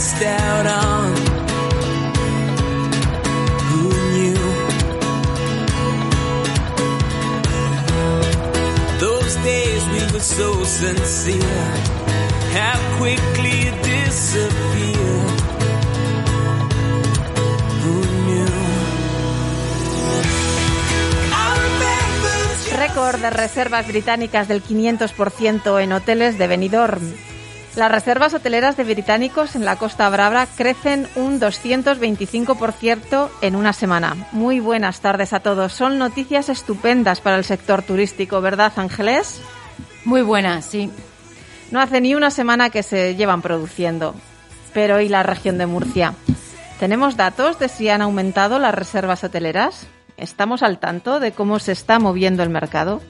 Missed on. Récord de reservas británicas del 500% en hoteles de Benidorm. Las reservas hoteleras de británicos en la Costa Brava crecen un 225% en una semana. Muy buenas tardes a todos. Son noticias estupendas para el sector turístico, ¿verdad, Ángeles? Muy buenas, sí. No hace ni una semana que se llevan produciendo. Pero ¿y la región de Murcia? ¿Tenemos datos de si han aumentado las reservas hoteleras? ¿Estamos al tanto de cómo se está moviendo el mercado?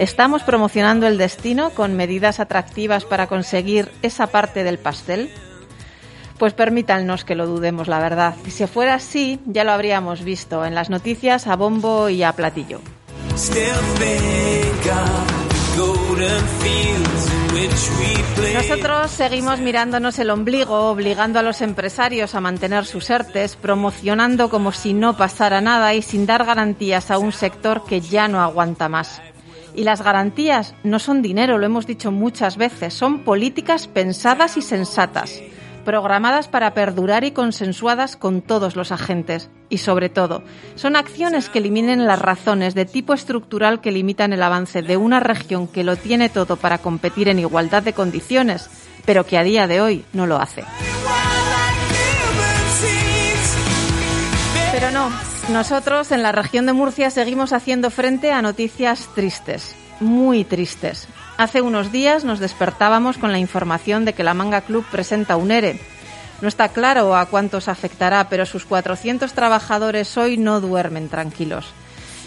¿Estamos promocionando el destino con medidas atractivas para conseguir esa parte del pastel? Pues permítanos que lo dudemos, la verdad. Si fuera así, ya lo habríamos visto en las noticias a bombo y a platillo. Nosotros seguimos mirándonos el ombligo, obligando a los empresarios a mantener sus ERTES, promocionando como si no pasara nada y sin dar garantías a un sector que ya no aguanta más. Y las garantías no son dinero, lo hemos dicho muchas veces, son políticas pensadas y sensatas, programadas para perdurar y consensuadas con todos los agentes. Y sobre todo, son acciones que eliminen las razones de tipo estructural que limitan el avance de una región que lo tiene todo para competir en igualdad de condiciones, pero que a día de hoy no lo hace. Pero no, nosotros en la región de Murcia seguimos haciendo frente a noticias tristes, muy tristes. Hace unos días nos despertábamos con la información de que la Manga Club presenta un ERE. No está claro a cuántos afectará, pero sus 400 trabajadores hoy no duermen tranquilos.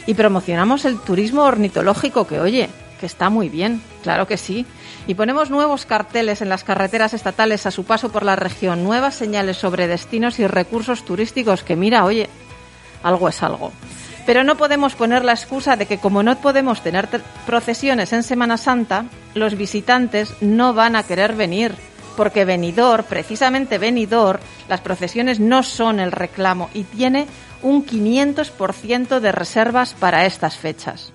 Y promocionamos el turismo ornitológico, que oye, que está muy bien, claro que sí. Y ponemos nuevos carteles en las carreteras estatales a su paso por la región, nuevas señales sobre destinos y recursos turísticos que mira, oye, algo es algo. Pero no podemos poner la excusa de que como no podemos tener te- procesiones en Semana Santa, los visitantes no van a querer venir. Porque Benidorm, precisamente Benidorm, las procesiones no son el reclamo y tiene un 500% de reservas para estas fechas.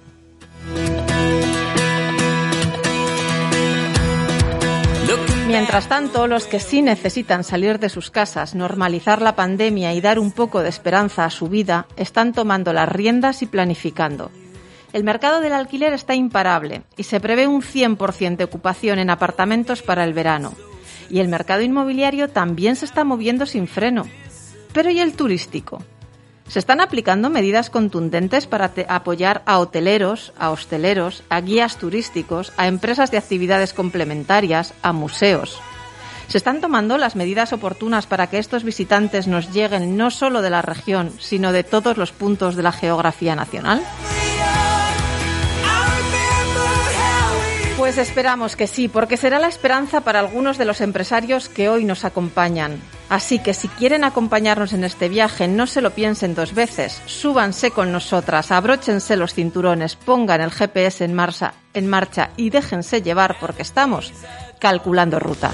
Mientras tanto, los que sí necesitan salir de sus casas, normalizar la pandemia y dar un poco de esperanza a su vida, están tomando las riendas y planificando. El mercado del alquiler está imparable y se prevé un 100% de ocupación en apartamentos para el verano. Y el mercado inmobiliario también se está moviendo sin freno. Pero ¿y el turístico? Se están aplicando medidas contundentes para apoyar a hoteleros, a hosteleros, a guías turísticos, a empresas de actividades complementarias, a museos. Se están tomando las medidas oportunas para que estos visitantes nos lleguen no solo de la región, sino de todos los puntos de la geografía nacional. Pues esperamos que sí, porque será la esperanza para algunos de los empresarios que hoy nos acompañan. Así que si quieren acompañarnos en este viaje, no se lo piensen dos veces. Súbanse con nosotras, abróchense los cinturones, pongan el GPS en marcha, en marcha y déjense llevar porque estamos calculando ruta.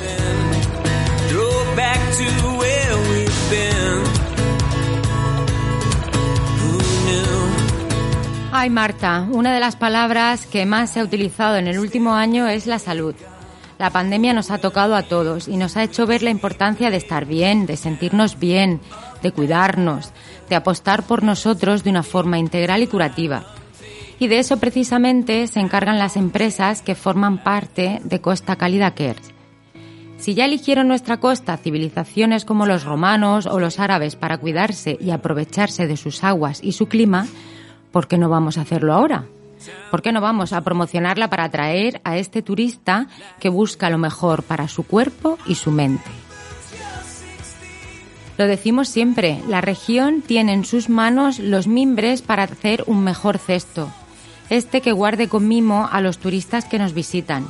Ay, Marta, una de las palabras que más se ha utilizado en el último año es la salud. La pandemia nos ha tocado a todos y nos ha hecho ver la importancia de estar bien, de sentirnos bien, de cuidarnos, de apostar por nosotros de una forma integral y curativa. Y de eso precisamente se encargan las empresas que forman parte de Costa Cálida Cares. Si ya eligieron nuestra costa civilizaciones como los romanos o los árabes para cuidarse y aprovecharse de sus aguas y su clima, ¿por qué no vamos a hacerlo ahora? ¿Por qué no vamos a promocionarla para atraer a este turista que busca lo mejor para su cuerpo y su mente? Lo decimos siempre, la región tiene en sus manos los mimbres para hacer un mejor cesto, este que guarde con mimo a los turistas que nos visitan.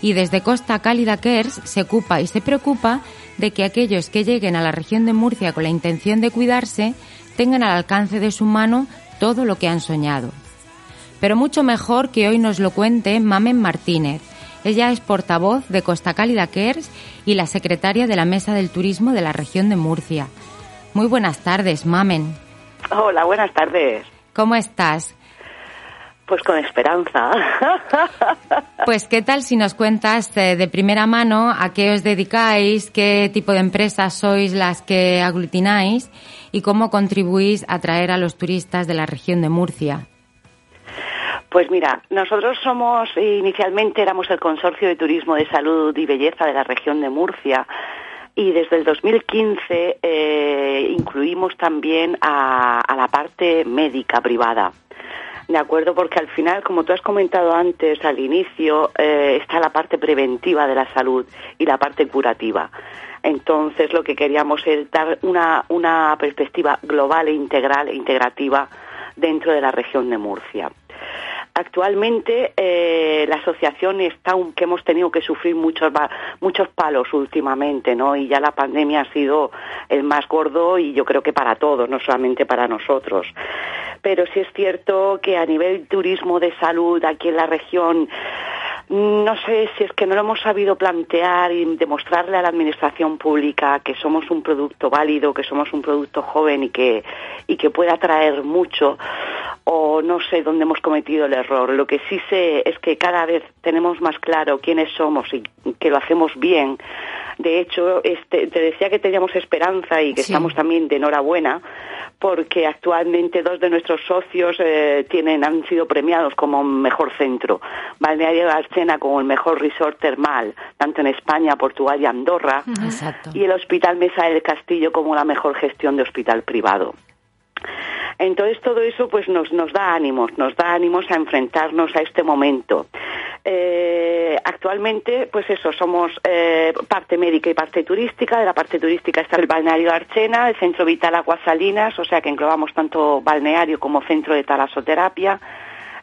Y desde Costa Cálida Kers se ocupa y se preocupa de que aquellos que lleguen a la región de Murcia con la intención de cuidarse tengan al alcance de su mano todo lo que han soñado. Pero mucho mejor que hoy nos lo cuente Mamen Martínez, ella es portavoz de Costa Cálida Cares y la secretaria de la Mesa del Turismo de la región de Murcia. Muy buenas tardes, Mamen. Hola, buenas tardes. ¿Cómo estás? Pues con esperanza. Pues qué tal si nos cuentas eh, de primera mano a qué os dedicáis, qué tipo de empresas sois las que aglutináis y cómo contribuís a atraer a los turistas de la región de Murcia. Pues mira, nosotros somos, inicialmente éramos el Consorcio de Turismo de Salud y Belleza de la región de Murcia y desde el 2015 eh, incluimos también a, la parte médica privada. De acuerdo, porque al final, como tú has comentado antes, al inicio, eh, está la parte preventiva de la salud y la parte curativa. Entonces, lo que queríamos es dar una, una perspectiva global e integral e integrativa dentro de la región de Murcia. Actualmente eh, la asociación está, que hemos tenido que sufrir muchos muchos palos últimamente, ¿no? Y ya la pandemia ha sido el más gordo y yo creo que para todos, no solamente para nosotros. Pero sí es cierto que a nivel turismo de salud aquí en la región no sé si es que no lo hemos sabido plantear y demostrarle a la administración pública que somos un producto válido, que somos un producto joven y que, y que puede atraer mucho, o no sé dónde hemos cometido el error. Lo que sí sé es que cada vez tenemos más claro quiénes somos y que lo hacemos bien. De hecho, este, te decía que teníamos esperanza y que estamos también de enhorabuena porque actualmente dos de nuestros socios eh, tienen, han sido premiados como mejor centro. Balneario Arcena como el mejor resort termal, tanto en España, Portugal y Andorra. Y el Hospital Mesa del Castillo como la mejor gestión de hospital privado. Entonces todo eso pues nos, da ánimos, nos da ánimos a enfrentarnos a este momento. Eh, actualmente, pues eso, somos eh, parte médica y parte turística. De la parte turística está el balneario Archena, el centro vital Aguasalinas, o sea que englobamos tanto balneario como centro de talasoterapia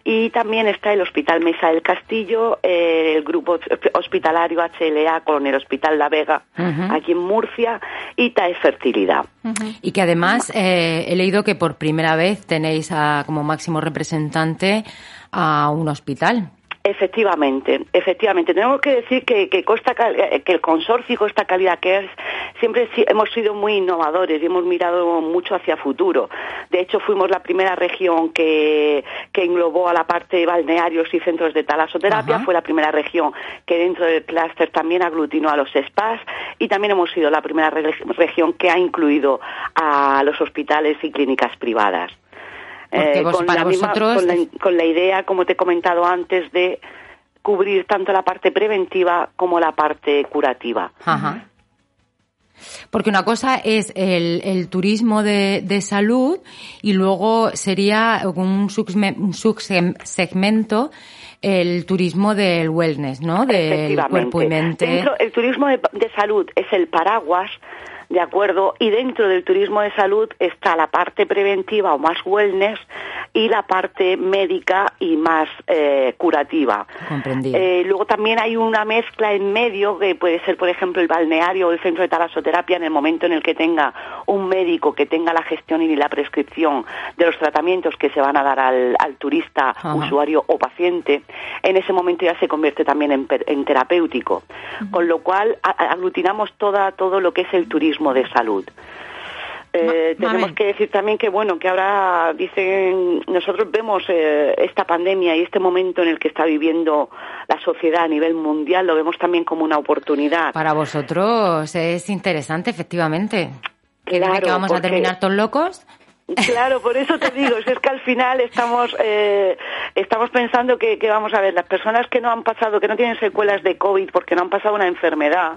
y también está el Hospital Mesa del Castillo, eh, el grupo hospitalario HLA con el Hospital La Vega, aquí en Murcia, y TAE Fertilidad. Y que además eh, he leído que por primera vez tenéis como máximo representante a un hospital. Efectivamente, efectivamente. Tenemos que decir que, que, Costa, que el consorcio Costa Calidad Cares siempre hemos sido muy innovadores y hemos mirado mucho hacia futuro. De hecho, fuimos la primera región que, que englobó a la parte de balnearios y centros de talasoterapia. Fue la primera región que dentro del clúster también aglutinó a los spas y también hemos sido la primera región que ha incluido a los hospitales y clínicas privadas. Eh, con, la con, la, idea, como te he comentado antes, de cubrir tanto la parte preventiva como la parte curativa. Porque una cosa es el, turismo de, salud y luego sería un, subsegmento el turismo del wellness, ¿no? Del cuerpo y mente. el turismo de, salud es el paraguas ¿de acuerdo? Y dentro del turismo de salud está la parte preventiva o más wellness y la parte médica y más eh, curativa. Eh, luego también hay una mezcla en medio que puede ser, por ejemplo, el balneario o el centro de talasoterapia en el momento en el que tenga un médico que tenga la gestión y la prescripción de los tratamientos que se van a dar al, turista, usuario o paciente, en ese momento ya se convierte también en, terapéutico. Con lo cual aglutinamos toda, todo lo que es el turismo de salud. Eh, tenemos que decir también que bueno que ahora dicen nosotros vemos eh, esta pandemia y este momento en el que está viviendo la sociedad a nivel mundial lo vemos también como una oportunidad. Para vosotros es interesante efectivamente. Claro, que vamos a terminar todos locos Claro, por eso te digo, es que al final estamos, eh, estamos pensando que, que, vamos a ver, las personas que no han pasado, que no tienen secuelas de COVID porque no han pasado una enfermedad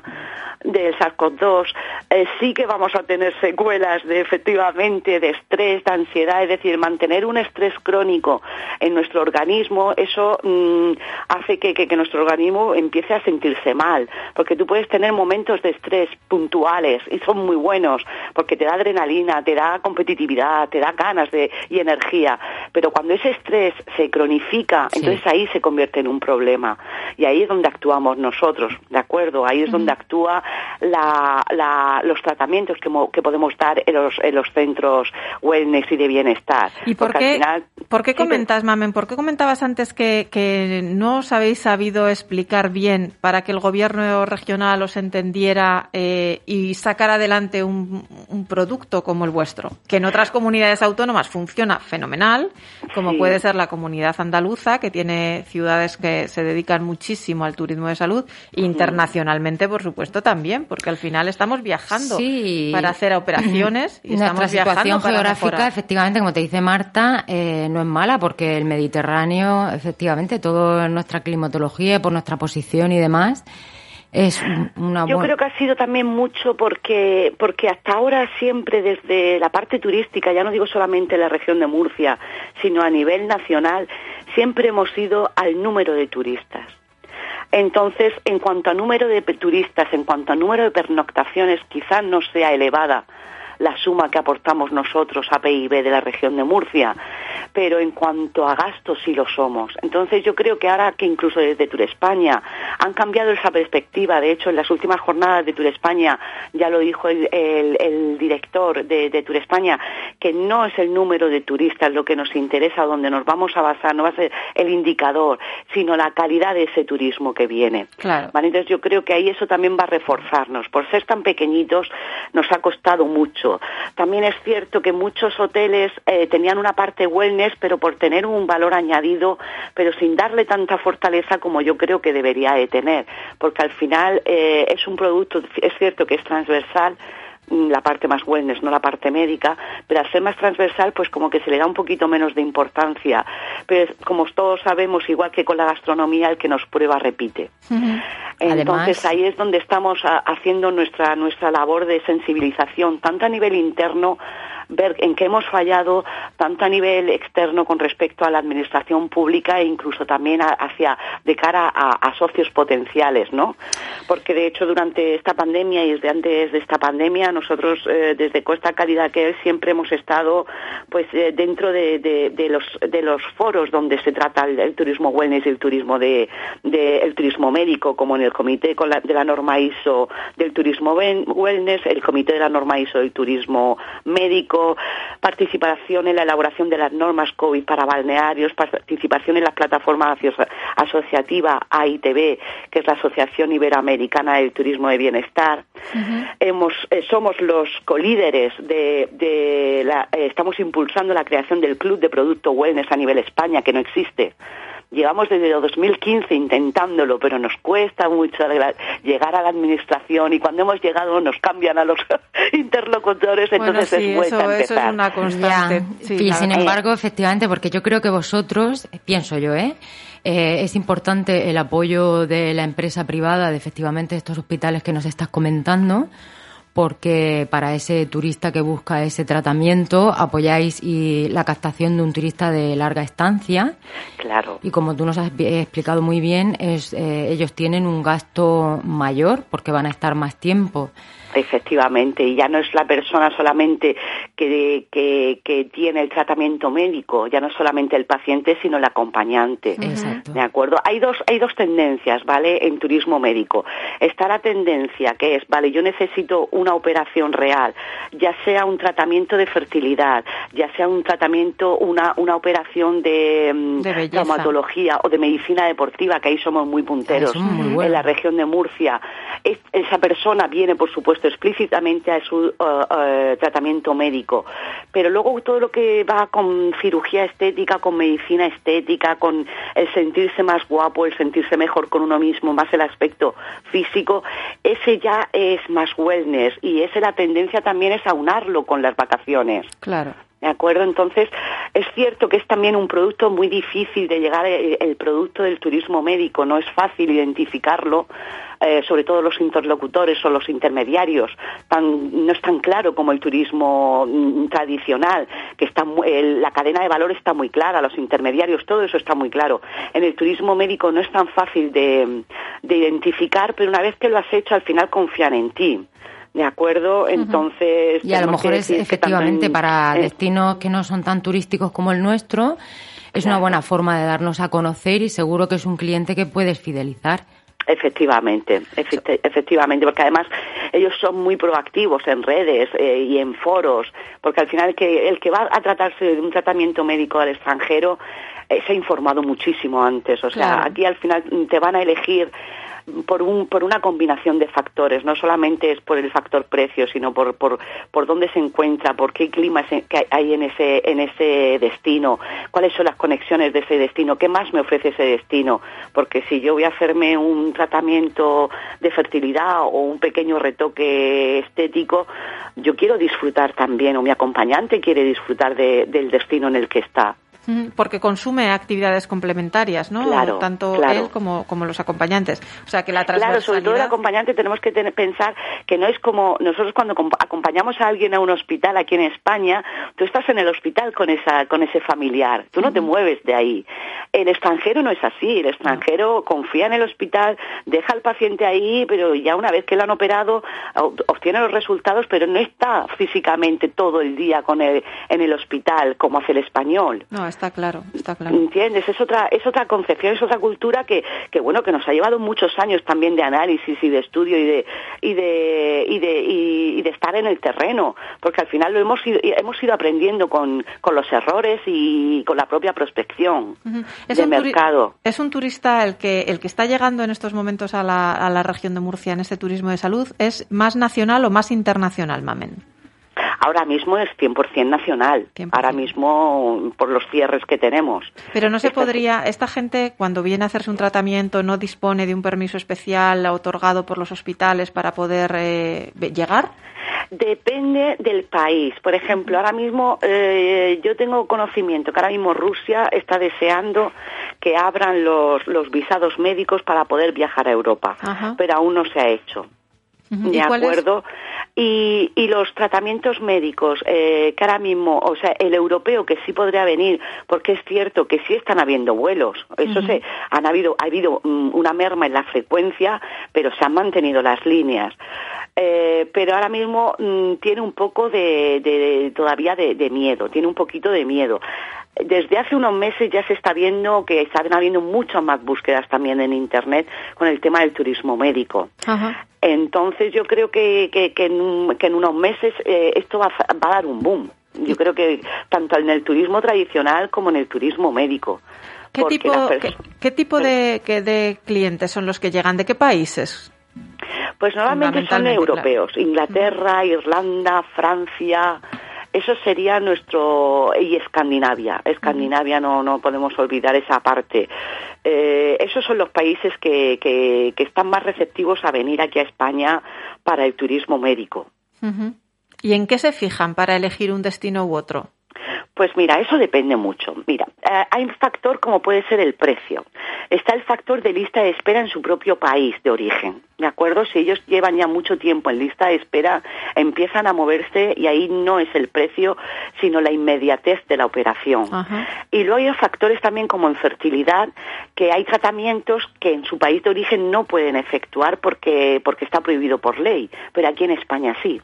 del SARS-CoV-2, eh, sí que vamos a tener secuelas de efectivamente de estrés, de ansiedad, es decir, mantener un estrés crónico en nuestro organismo, eso mm, hace que, que, que nuestro organismo empiece a sentirse mal, porque tú puedes tener momentos de estrés puntuales y son muy buenos, porque te da adrenalina, te da competitividad, te da ganas de, y energía, pero cuando ese estrés se cronifica, Sí. entonces ahí se convierte en un problema y ahí es donde actuamos nosotros, ¿de acuerdo? Ahí es donde actúa la, la- los tratamientos que, mo- que podemos dar en los, en los centros wellness y de bienestar. ¿Y por Porque al qué, final- por qué Sí, comentas, Mamen, por qué comentabas antes que, que no os habéis sabido explicar bien para que el gobierno regional os entendiera eh, y sacar adelante un, un producto como el vuestro? Que en otras comunidades autónomas funciona fenomenal, como Sí. puede ser la comunidad andaluza, que tiene ciudades que se dedican muchísimo al turismo de salud, e internacionalmente, por supuesto, también, porque al final estamos viajando Sí. para hacer operaciones y Nuestra estamos situación viajando geográfica, mejorar. efectivamente, como te dice Marta, eh, no es mala porque el Mediterráneo, efectivamente, toda nuestra climatología, por nuestra posición y demás, es un- una Yo creo que ha sido también mucho porque, porque hasta ahora siempre desde la parte turística, ya no digo solamente en la región de Murcia, sino a nivel nacional, siempre hemos ido al número de turistas. Entonces, en cuanto a número de turistas, en cuanto a número de pernoctaciones, quizás no sea elevada la suma que aportamos nosotros a PIB de la región de Murcia, pero en cuanto a gastos sí lo somos. Entonces yo creo que ahora que incluso desde Tour España han cambiado esa perspectiva, de hecho en las últimas jornadas de Tour España ya lo dijo el, el- el director de, de Tour España, que no es el número de turistas lo que nos interesa, donde nos vamos a basar, no va a ser el indicador, sino la calidad de ese turismo que viene. Claro. ¿Vale? Entonces yo creo que ahí eso también va a reforzarnos. Por ser tan pequeñitos nos ha costado mucho. También es cierto que muchos hoteles eh, tenían una parte wellness, pero por tener un valor añadido, pero sin darle tanta fortaleza como yo creo que debería de tener. Porque al final eh, es un producto, es cierto que es transversal, la parte más wellness, no la parte médica, pero al ser más transversal, pues como que se le da un poquito menos de importancia. Pero como todos sabemos, igual que con la gastronomía, el que nos prueba repite. Entonces Además- ahí es donde estamos a- haciendo nuestra nuestra labor de sensibilización, tanto a nivel interno, ver en qué hemos fallado, tanto a nivel externo con respecto a la administración pública e incluso también hacia de cara a, socios potenciales, ¿no? Porque de hecho durante esta pandemia y desde antes de esta pandemia nosotros eh, desde Costa Calidad que es siempre hemos estado pues eh, dentro de, los foros donde se trata el, turismo wellness y el turismo de, el turismo médico como en el comité de la norma ISO del turismo wellness el comité de la norma ISO del turismo médico participación en la elaboración de las normas COVID para balnearios participación en la plataforma aso- asociativa AITB que es la Asociación Iberoamericana del Turismo de Bienestar. Hemos eh, somos los colíderes de, de la, eh, estamos impulsando la creación del club de producto wellness a nivel España que no existe Llevamos desde el 2015 intentándolo, pero nos cuesta mucho llegar a la administración y cuando hemos llegado nos cambian a los interlocutores, Bueno, entonces sí, es vuelta eso, a eso es empezar. una constante. Ya. Sí, y sin verdad. embargo, efectivamente, porque yo creo que vosotros, pienso yo, ¿eh? Eh, es importante el apoyo de la empresa privada de efectivamente estos hospitales que nos estás comentando, porque para ese turista que busca ese tratamiento apoyáis y la captación de un turista de larga estancia Claro. y como tú nos has explicado muy bien, es, eh, ellos tienen un gasto mayor porque van a estar más tiempo. Efectivamente, y ya no es la persona solamente que, que, que tiene el tratamiento médico, ya no es solamente el paciente, sino el acompañante. Exacto. ¿De acuerdo? Hay dos, hay dos tendencias, ¿vale? En turismo médico. Está la tendencia que es, vale, yo necesito una operación real, ya sea un tratamiento de fertilidad, ya sea un tratamiento, una, una operación de, mm, De traumatología o de medicina deportiva, que ahí somos muy punteros muy en la región de Murcia. Es- esa persona viene, por supuesto, explícitamente a su eh, eh, tratamiento médico, pero luego todo lo que va con cirugía estética, con medicina estética, con el sentirse más guapo, el sentirse mejor con uno mismo, más el aspecto físico, ese ya es más wellness y esa la tendencia también es aunarlo con las vacaciones. Claro. ¿De acuerdo? Entonces, es cierto que es también un producto muy difícil de llegar, el, el producto del turismo médico, no es fácil identificarlo, eh, sobre todo los interlocutores o los intermediarios, no es tan claro como el turismo mm, tradicional, que está la cadena de valor está muy clara, los intermediarios, todo eso está muy claro. En el turismo médico no es tan fácil de identificar, pero una vez que lo has hecho, al final confían en ti. ¿De acuerdo? Entonces. Y a lo mejor es efectivamente en- para destinos que no son tan turísticos como el nuestro, es una buena forma de darnos a conocer y seguro que es un cliente que puedes fidelizar. Efectivamente, efecti- efectivamente, porque además ellos son muy proactivos en redes eh, y en foros, porque al final el que, el que va a tratarse de un tratamiento médico al extranjero eh, se ha informado muchísimo antes, o sea, Claro. aquí al final te van a elegir por un por una combinación de factores. No solamente es por el factor precio sino por por por dónde se encuentra por qué clima se- que hay en ese en ese destino cuáles son las conexiones de ese destino qué más me ofrece ese destino. Porque si yo voy a hacerme un tratamiento de fertilidad o un pequeño retoque estético yo quiero disfrutar también o mi acompañante quiere disfrutar de- del destino en el que está Porque consume actividades complementarias, ¿no? Claro, Tanto claro. él como, como los acompañantes. O sea, que la Claro, sobre todo el transversalidad... acompañante tenemos que tener- pensar que no es como nosotros cuando comp- acompañamos a alguien a un hospital aquí en España, tú estás en el hospital con esa con ese familiar, tú no te mueves de ahí. El extranjero no es así, el extranjero confía en el hospital, deja al paciente ahí, pero ya una vez que lo han operado ob- obtiene los resultados, pero no está físicamente todo el día con el, en el hospital como hace el español. No, está claro, está claro. ¿Entiendes? Es otra, es otra concepción, es otra cultura que, que bueno, que nos ha llevado muchos años también de análisis y de estudio y de, y de, y de, y, y de estar en el terreno, porque al final lo hemos ido, hemos ido aprendiendo con, con los errores y con la propia prospección Ujú. de mercado. es un turista el que, el que está llegando en estos momentos a la, a la región de Murcia en este turismo de salud, ¿es más nacional o más internacional, Mamen? Ahora mismo es 100% nacional, 100%. ahora mismo por los cierres que tenemos. Pero no se Esta- podría, esta gente cuando viene a hacerse un tratamiento no dispone de un permiso especial otorgado por los hospitales para poder eh, llegar. Depende del país. Por ejemplo, ahora mismo eh, yo tengo conocimiento que ahora mismo Rusia está deseando que abran los, los visados médicos para poder viajar a Europa, Ajá. pero aún no se ha hecho. ¿De acuerdo? Y, y los tratamientos médicos, eh, que ahora mismo, o sea, el europeo que sí podría venir, porque es cierto que sí están habiendo vuelos, eso se, han habido, ha habido mm, una merma en la frecuencia, pero se han mantenido las líneas. Eh, pero ahora mismo mm, tiene un poco de, de- todavía de, de miedo, tiene un poquito de miedo. Desde hace unos meses ya se está viendo que están habiendo muchas más búsquedas también en Internet con el tema del turismo médico. Ajá. Entonces yo creo que, que, que en, que en unos meses eh, esto va, a- va a dar un boom. Yo creo que tanto en el turismo tradicional como en el turismo médico. ¿Qué tipo, qué, qué tipo de, que- de clientes son los que llegan? ¿De qué países? Pues normalmente son europeos, Inglaterra, Irlanda, Francia, eso sería nuestro y Escandinavia. Escandinavia no no podemos olvidar esa parte. Eh, esos son los países que, que, están más receptivos a venir aquí a España para el turismo médico. Ujú. ¿Y en qué se fijan para elegir un destino u otro? Pues mira, eso depende mucho. Mira, eh, hay un factor como puede ser el precio. Está el factor de lista de espera en su propio país de origen. ¿De acuerdo? Si ellos llevan ya mucho tiempo en lista de espera, empiezan a moverse y ahí no es el precio, sino la inmediatez de la operación. Ajá. Y luego hay factores también como en fertilidad, que hay tratamientos que en su país de origen no pueden efectuar porque, porque está prohibido por ley, pero aquí en España sí.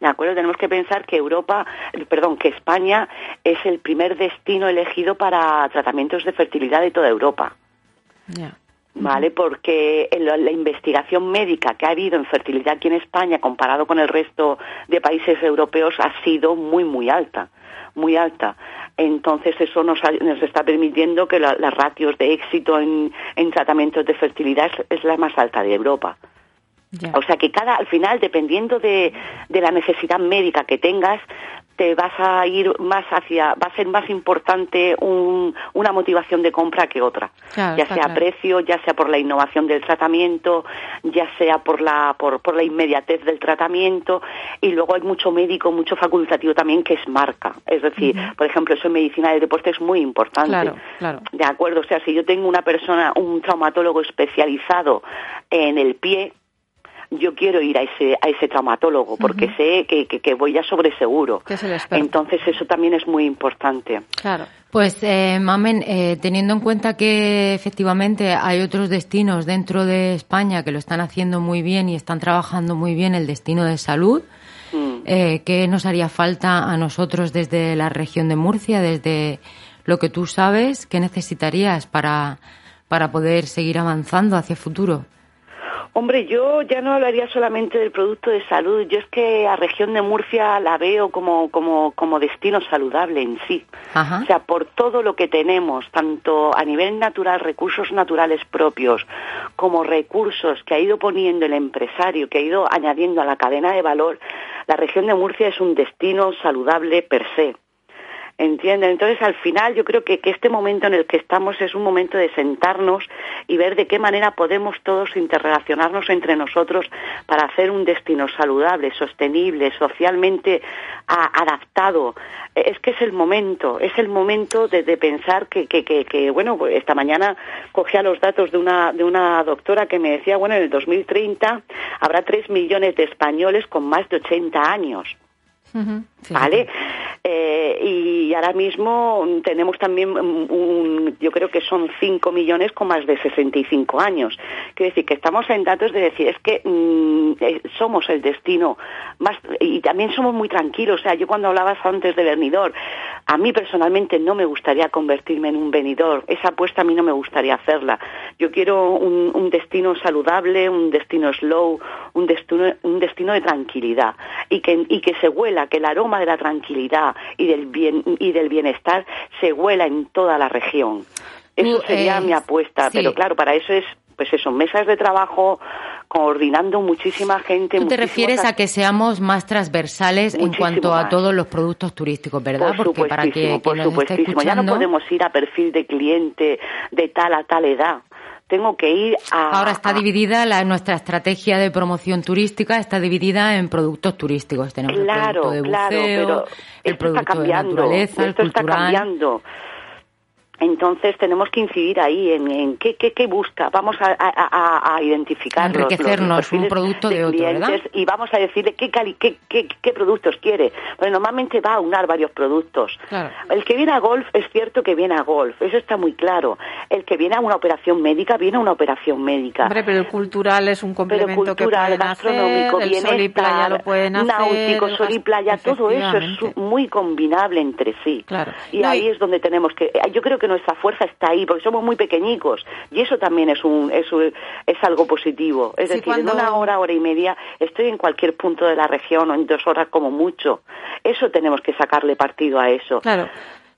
¿De acuerdo? Tenemos que pensar que Europa, perdón, que España es el primer destino elegido para tratamientos de fertilidad de toda Europa. ¿Vale? Porque en la, la investigación médica que ha habido en fertilidad aquí en España comparado con el resto de países europeos ha sido muy, muy alta. Muy alta. Entonces eso nos, ha- nos está permitiendo que la- las ratios de éxito en, en tratamientos de fertilidad es, es la más alta de Europa. O sea que cada, al final, dependiendo de, de la necesidad médica que tengas, te vas a ir más hacia, va a ser más importante un, una motivación de compra que otra, ya sea precio, ya sea por la innovación del tratamiento, ya sea por la, por, por la inmediatez del tratamiento, y luego hay mucho médico, mucho facultativo también que es marca. Es decir, por ejemplo, eso en medicina del deporte es muy importante. Claro, claro. De acuerdo, o sea, si yo tengo una persona, un traumatólogo especializado en el pie, yo quiero ir a ese, a ese traumatólogo porque sé que, que, voy ya sobre seguro. Entonces eso también es muy importante. Claro. Pues, eh, Mamen, eh, teniendo en cuenta que efectivamente hay otros destinos dentro de España que lo están haciendo muy bien y están trabajando muy bien el destino de salud, mm. eh, ¿qué nos haría falta a nosotros desde la región de Murcia, desde lo que tú sabes, qué necesitarías para, para poder seguir avanzando hacia el futuro? Hombre, yo ya no hablaría solamente del producto de salud. Yo es que a región de Murcia la veo como, como, como destino saludable en sí. O sea, por todo lo que tenemos, tanto a nivel natural, recursos naturales propios, como recursos que ha ido poniendo el empresario, que ha ido añadiendo a la cadena de valor, la región de Murcia es un destino saludable per se. ¿Entienden? Entonces, al final, yo creo que, este momento en el que estamos es un momento de sentarnos y ver de qué manera podemos todos interrelacionarnos entre nosotros para hacer un destino saludable, sostenible, socialmente adaptado. Es que es el momento, es el momento de, pensar que, bueno, pues esta mañana cogía los datos de una, de una doctora que me decía, bueno, en el 2030 habrá tres millones de españoles con más de 80 años. ¿Vale? Eh, y ahora mismo tenemos también un, yo creo que son 5 millones con más de 65 años. Quiero decir que estamos en datos de decir, es que mm, eh, somos el destino más, y también somos muy tranquilos. O sea, yo cuando hablabas antes de venidor, a mí personalmente no me gustaría convertirme en un venidor. Esa apuesta a mí no me gustaría hacerla. Yo quiero un, un destino saludable, un destino slow, un destino, un destino de tranquilidad y que, y que se huela, que el aroma de la tranquilidad y del, bien, y del bienestar se huela en toda la región. Eso sería mi apuesta, pero claro, para eso es, pues eso, mesas de trabajo, coordinando muchísima gente. Tú te refieres a que seamos más transversales en cuanto a todos los productos turísticos, ¿verdad? Por Porque para que, por supuestísimo. Ya no podemos ir a perfil de cliente de tal a tal edad tengo que ir a... Ahora está dividida la, nuestra estrategia de promoción turística, está dividida en productos turísticos. Tenemos claro, el producto de buceo, claro, pero el producto está cambiando, de naturaleza, esto el cultural. Está cambiando. Entonces tenemos que incidir ahí en, qué, qué, qué, busca. Vamos a, a, a identificar enriquecernos un producto de, otro, ¿verdad? y vamos a decirle qué, qué, qué, qué, productos quiere. Porque normalmente va a unar varios productos. El que viene a golf es cierto que viene a golf, eso está muy claro. El que viene a una operación médica viene a una operación médica. Hombre, pero el cultural es un complemento pero cultural, que gastronómico, hacer, el sol y playa lo pueden hacer, náutico, sol y playa, todo eso es muy combinable entre sí. Claro. Y ahí es donde tenemos que. Yo creo que nuestra fuerza está ahí, porque somos muy pequeñicos, y eso también es, un, es, es algo positivo. Es decir, en una hora, hora y media, estoy en cualquier punto de la región, o en dos horas como mucho. Eso tenemos que sacarle partido a eso. Claro.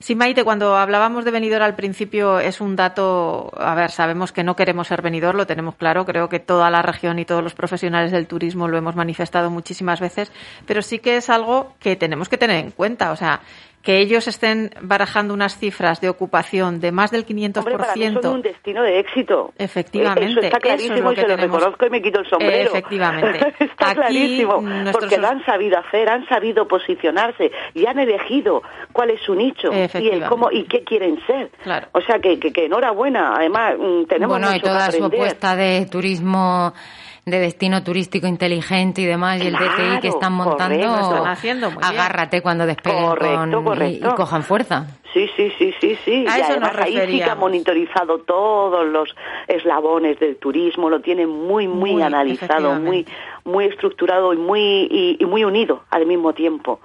Sí, Maite, cuando hablábamos de venidor al principio es un dato, a ver, sabemos que no queremos ser venidor, lo tenemos claro, creo que toda la región y todos los profesionales del turismo lo hemos manifestado muchísimas veces, pero sí que es algo que tenemos que tener en cuenta, o sea, que ellos estén barajando unas cifras de ocupación de más del 500%. Hombre, para mí son un destino de éxito. Efectivamente. Eso está clarísimo y se lo reconozco y me quito el sombrero. Efectivamente. está clarísimo. Porque lo han sabido hacer, han sabido posicionarse y han elegido cuál es su nicho y el cómo y qué quieren ser. Claro. O sea que, que, enhorabuena. Además, mm, tenemos bueno, y toda su apuesta de turismo de destino turístico inteligente y demás, y el DTI que están montando, agárrate cuando despeguen Y, cojan fuerza. Sí, sí, sí, sí, sí. A y eso además ahí sí que ha monitorizado todos los eslabones del turismo, lo tiene muy, muy, analizado, muy, muy estructurado y muy, y muy unido al mismo tiempo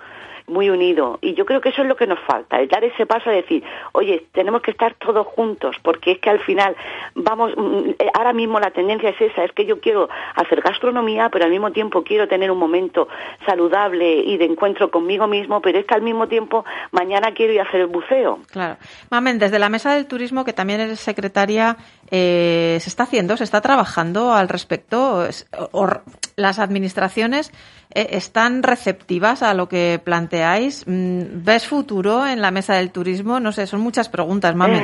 muy unido. Y yo creo que eso es lo que nos falta, el dar ese paso a decir, oye, tenemos que estar todos juntos, porque es que al final vamos, mm, eh, ahora mismo la tendencia es esa, es que yo quiero hacer gastronomía, pero al mismo tiempo quiero tener un momento saludable y de encuentro conmigo mismo, pero es que al mismo tiempo mañana quiero ir a hacer el buceo. Claro. Mamen, desde la Mesa del Turismo, que también eres secretaria, Eh, ¿Se está haciendo? ¿Se está trabajando al respecto? Es- o- ¿Las administraciones eh, están receptivas a lo que planteáis? Mm, ¿Ves futuro en la mesa del turismo? No sé, son muchas preguntas, mami.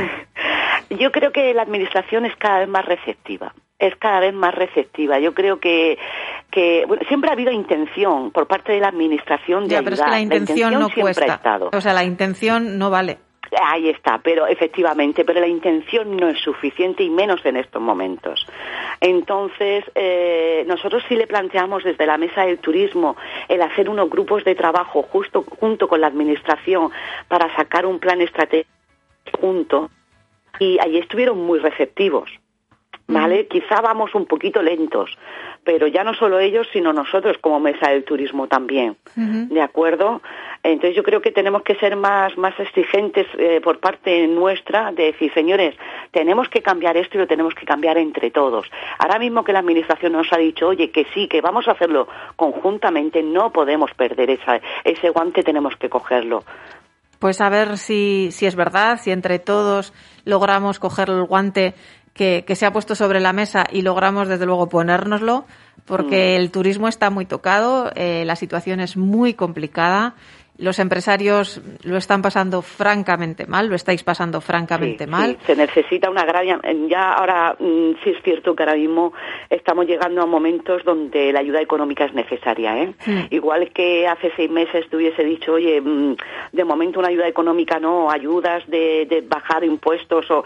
Yo creo que la administración es cada vez más receptiva. Es cada vez más receptiva. Yo creo que, que bueno, siempre ha habido intención por parte de la administración de Ya, pero es que ayudar. la intención no siempre ha cuesta. estado. O sea, la intención no vale. Ahí está, pero efectivamente, pero la intención no es suficiente y menos en estos momentos. Entonces, eh, nosotros sí le planteamos desde la mesa del turismo el hacer unos grupos de trabajo justo junto con la administración para sacar un plan estratégico junto y allí estuvieron muy receptivos. ¿Vale? Quizá vamos un poquito lentos, pero ya no solo ellos, sino nosotros como mesa del turismo también. ¿De acuerdo? Entonces yo creo que tenemos que ser más, más exigentes eh, por parte nuestra de decir, señores, tenemos que cambiar esto y lo tenemos que cambiar entre todos. Ahora mismo que la Administración nos ha dicho, oye, que sí, que vamos a hacerlo conjuntamente, no podemos perder esa, ese guante, tenemos que cogerlo. Pues a ver si, si es verdad, si entre todos logramos coger el guante que, que se ha puesto sobre la mesa y logramos desde luego ponérnoslo, porque el turismo está muy tocado, eh, la situación es muy complicada. Los empresarios lo están pasando francamente mal, lo estáis pasando francamente Sí, mal. sí, se necesita una gran... Ya ahora mm, sí es cierto que ahora mismo estamos llegando a momentos donde la ayuda económica es necesaria. ¿eh? Igual que hace seis meses te hubiese dicho, oye, mm, de momento una ayuda económica no, ayudas de, de bajar impuestos o...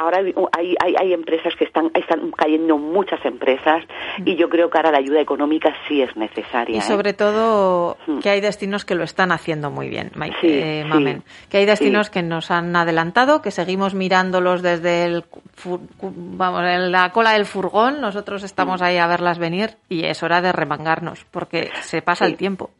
Ahora hay, hay, hay empresas que están, están cayendo muchas empresas y yo creo que ahora la ayuda económica sí es necesaria. Y ¿eh? sobre todo Hmm. que hay destinos que lo están haciendo muy bien, Sí, eh, sí. Mamen. Que hay destinos Sí. que nos han adelantado, que seguimos mirándolos desde el, vamos, en la cola del furgón. Nosotros Hmm. estamos ahí a verlas venir y es hora de remangarnos porque se pasa el tiempo.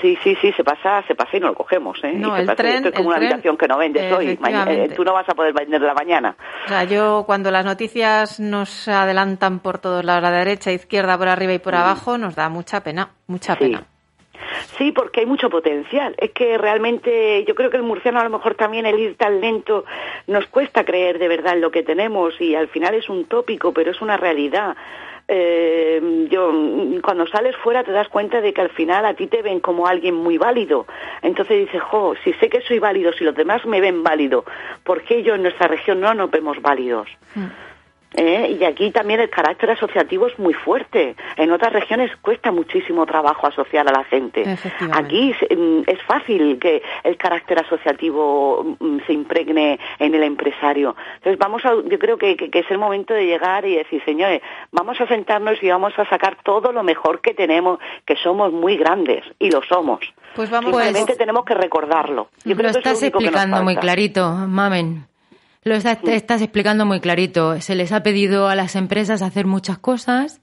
Sí, sí, sí, se pasa, se pasa y no lo cogemos, ¿eh? No, Y el tren- esto es como una tren, habitación que no vendes hoy. eh, tú no vas a poder venderla mañana. O sea, yo cuando las noticias nos adelantan por todos lados, la derecha, izquierda, por arriba y por abajo, nos da mucha pena, mucha Mm. Sí. pena. Sí, porque hay mucho potencial. Es que realmente yo creo que el murciano a lo mejor también el ir tan lento nos cuesta creer de verdad en lo que tenemos y al final es un tópico, pero es una realidad. Eh, yo mm, cuando sales fuera te das cuenta de que al final a ti te ven como alguien muy válido. Entonces dices, jo, si sé que soy válido, si los demás me ven válido, ¿por qué yo en nuestra región no nos vemos válidos? ¿Eh? Y aquí también el carácter asociativo es muy fuerte. En otras regiones cuesta muchísimo trabajo asociar a la gente. Aquí se- mm, es fácil que el carácter asociativo mm, se impregne en el empresario. Entonces vamos a, yo creo que, que- que es el momento de llegar y decir, señores, vamos a sentarnos y vamos a sacar todo lo mejor que tenemos, que somos muy grandes y lo somos. Pues vamos Simplemente pues- tenemos que recordarlo. Yo lo creo que es estás único que nos explicando muy clarito, Mamen. Lo está- te estás explicando muy clarito. Se les ha pedido a las empresas hacer muchas cosas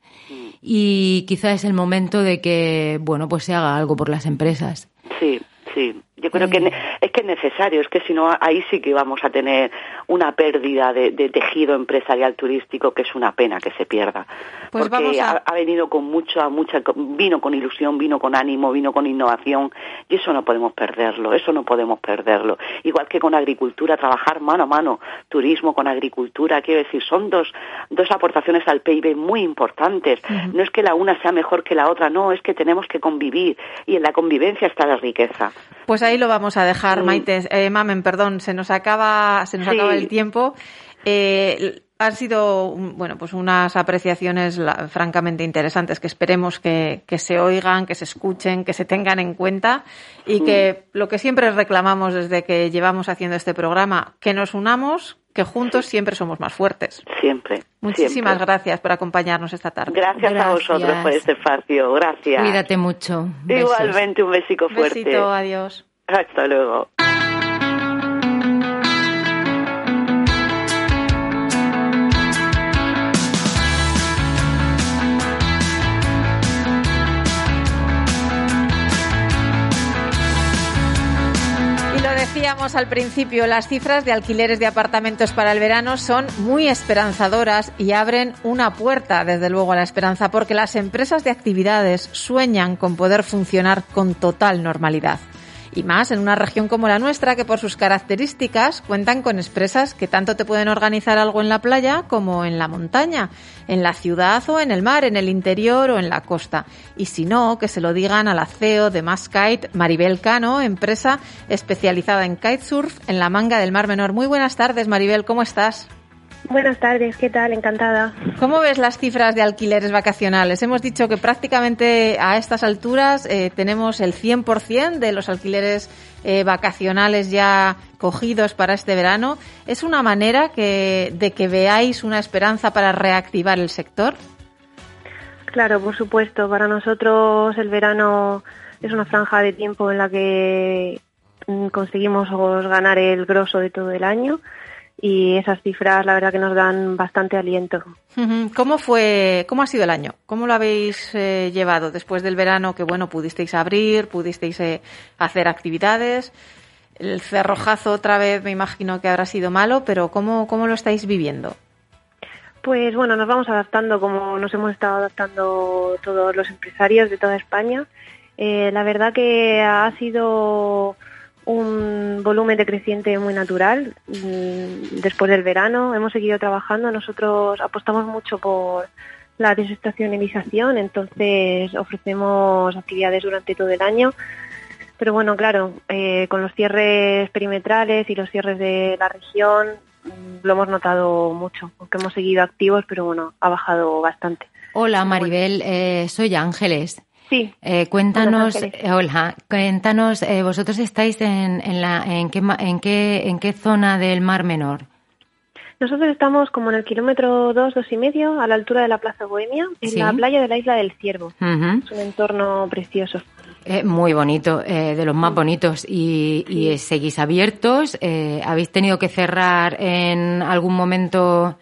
y quizá es el momento de que, bueno, pues se haga algo por las empresas. Sí, sí. Yo creo que ne- es que es necesario, es que si no, ahí sí que vamos a tener una pérdida de, de tejido empresarial turístico que es una pena que se pierda. Pues Porque vamos a- ha, ha venido con mucha, mucha, vino con ilusión, vino con ánimo, vino con innovación y eso no podemos perderlo, eso no podemos perderlo. Igual que con agricultura, trabajar mano a mano, turismo con agricultura, quiero decir, son dos, dos aportaciones al PIB muy importantes. No es que la una sea mejor que la otra, no, es que tenemos que convivir y en la convivencia está la riqueza. Pues ahí lo vamos a dejar. Maite. Eh, Mamen, perdón, se nos acaba, se nos Sí. acaba el tiempo. Eh, han sido, un- bueno, pues unas apreciaciones la- francamente interesantes que esperemos que, que se oigan, que se escuchen, que se tengan en cuenta y que lo que siempre reclamamos desde que llevamos haciendo este programa, que nos unamos, que juntos siempre somos más fuertes. Siempre. Muchísimas siempre. gracias por acompañarnos esta tarde. Gracias, a vosotros por este espacio. Gracias. Cuídate mucho. Besos. Igualmente, un besico fuerte. Besito, adiós. Hasta luego. Decíamos al principio, las cifras de alquileres de apartamentos para el verano son muy esperanzadoras y abren una puerta, desde luego, a la esperanza, porque las empresas de actividades sueñan con poder funcionar con total normalidad. Y más en una región como la nuestra, que por sus características cuentan con empresas que tanto te pueden organizar algo en la playa como en la montaña, en la ciudad o en el mar, en el interior o en la costa. Y si no, que se lo digan a la CEO de Kite, Maribel Cano, empresa especializada en kitesurf en la manga del Mar Menor. Muy buenas tardes, Maribel, ¿cómo estás? Buenas tardes, ¿qué tal? Encantada. ¿Cómo ves las cifras de alquileres vacacionales? Hemos dicho que prácticamente a estas alturas eh, tenemos el 100% de los alquileres eh, vacacionales ya cogidos para este verano. ¿Es una manera que, de que veáis una esperanza para reactivar el sector? Claro, por supuesto. Para nosotros el verano es una franja de tiempo en la que mm, conseguimos ganar el grosso de todo el año y esas cifras la verdad que nos dan bastante aliento. ¿Cómo fue, cómo ha sido el año? ¿Cómo lo habéis eh, llevado después del verano que bueno, pudisteis abrir, pudisteis eh, hacer actividades? El cerrojazo otra vez me imagino que habrá sido malo, pero ¿cómo, cómo lo estáis viviendo? Pues bueno, nos vamos adaptando como nos hemos estado adaptando todos los empresarios de toda España. Eh, la verdad que ha sido un volumen decreciente muy natural. Mm, después del verano hemos seguido trabajando. Nosotros apostamos mucho por la desestacionalización, entonces ofrecemos actividades durante todo el año. Pero bueno, claro, eh, con los cierres perimetrales y los cierres de la región mm, lo hemos notado mucho, aunque hemos seguido activos, pero bueno, ha bajado bastante. Hola Maribel, eh, soy Ángeles. Sí. Eh, cuéntanos, eh, hola, cuéntanos, eh, vosotros estáis en, en, la, en, qué, en, qué, en qué zona del Mar Menor. Nosotros estamos como en el kilómetro dos, dos y medio, a la altura de la Plaza Bohemia, en la playa de la Isla del Ciervo. Es un entorno precioso. muy bonito, de los más bonitos. ¿Y, y seguís abiertos? ¿Habéis tenido que cerrar en algún momento?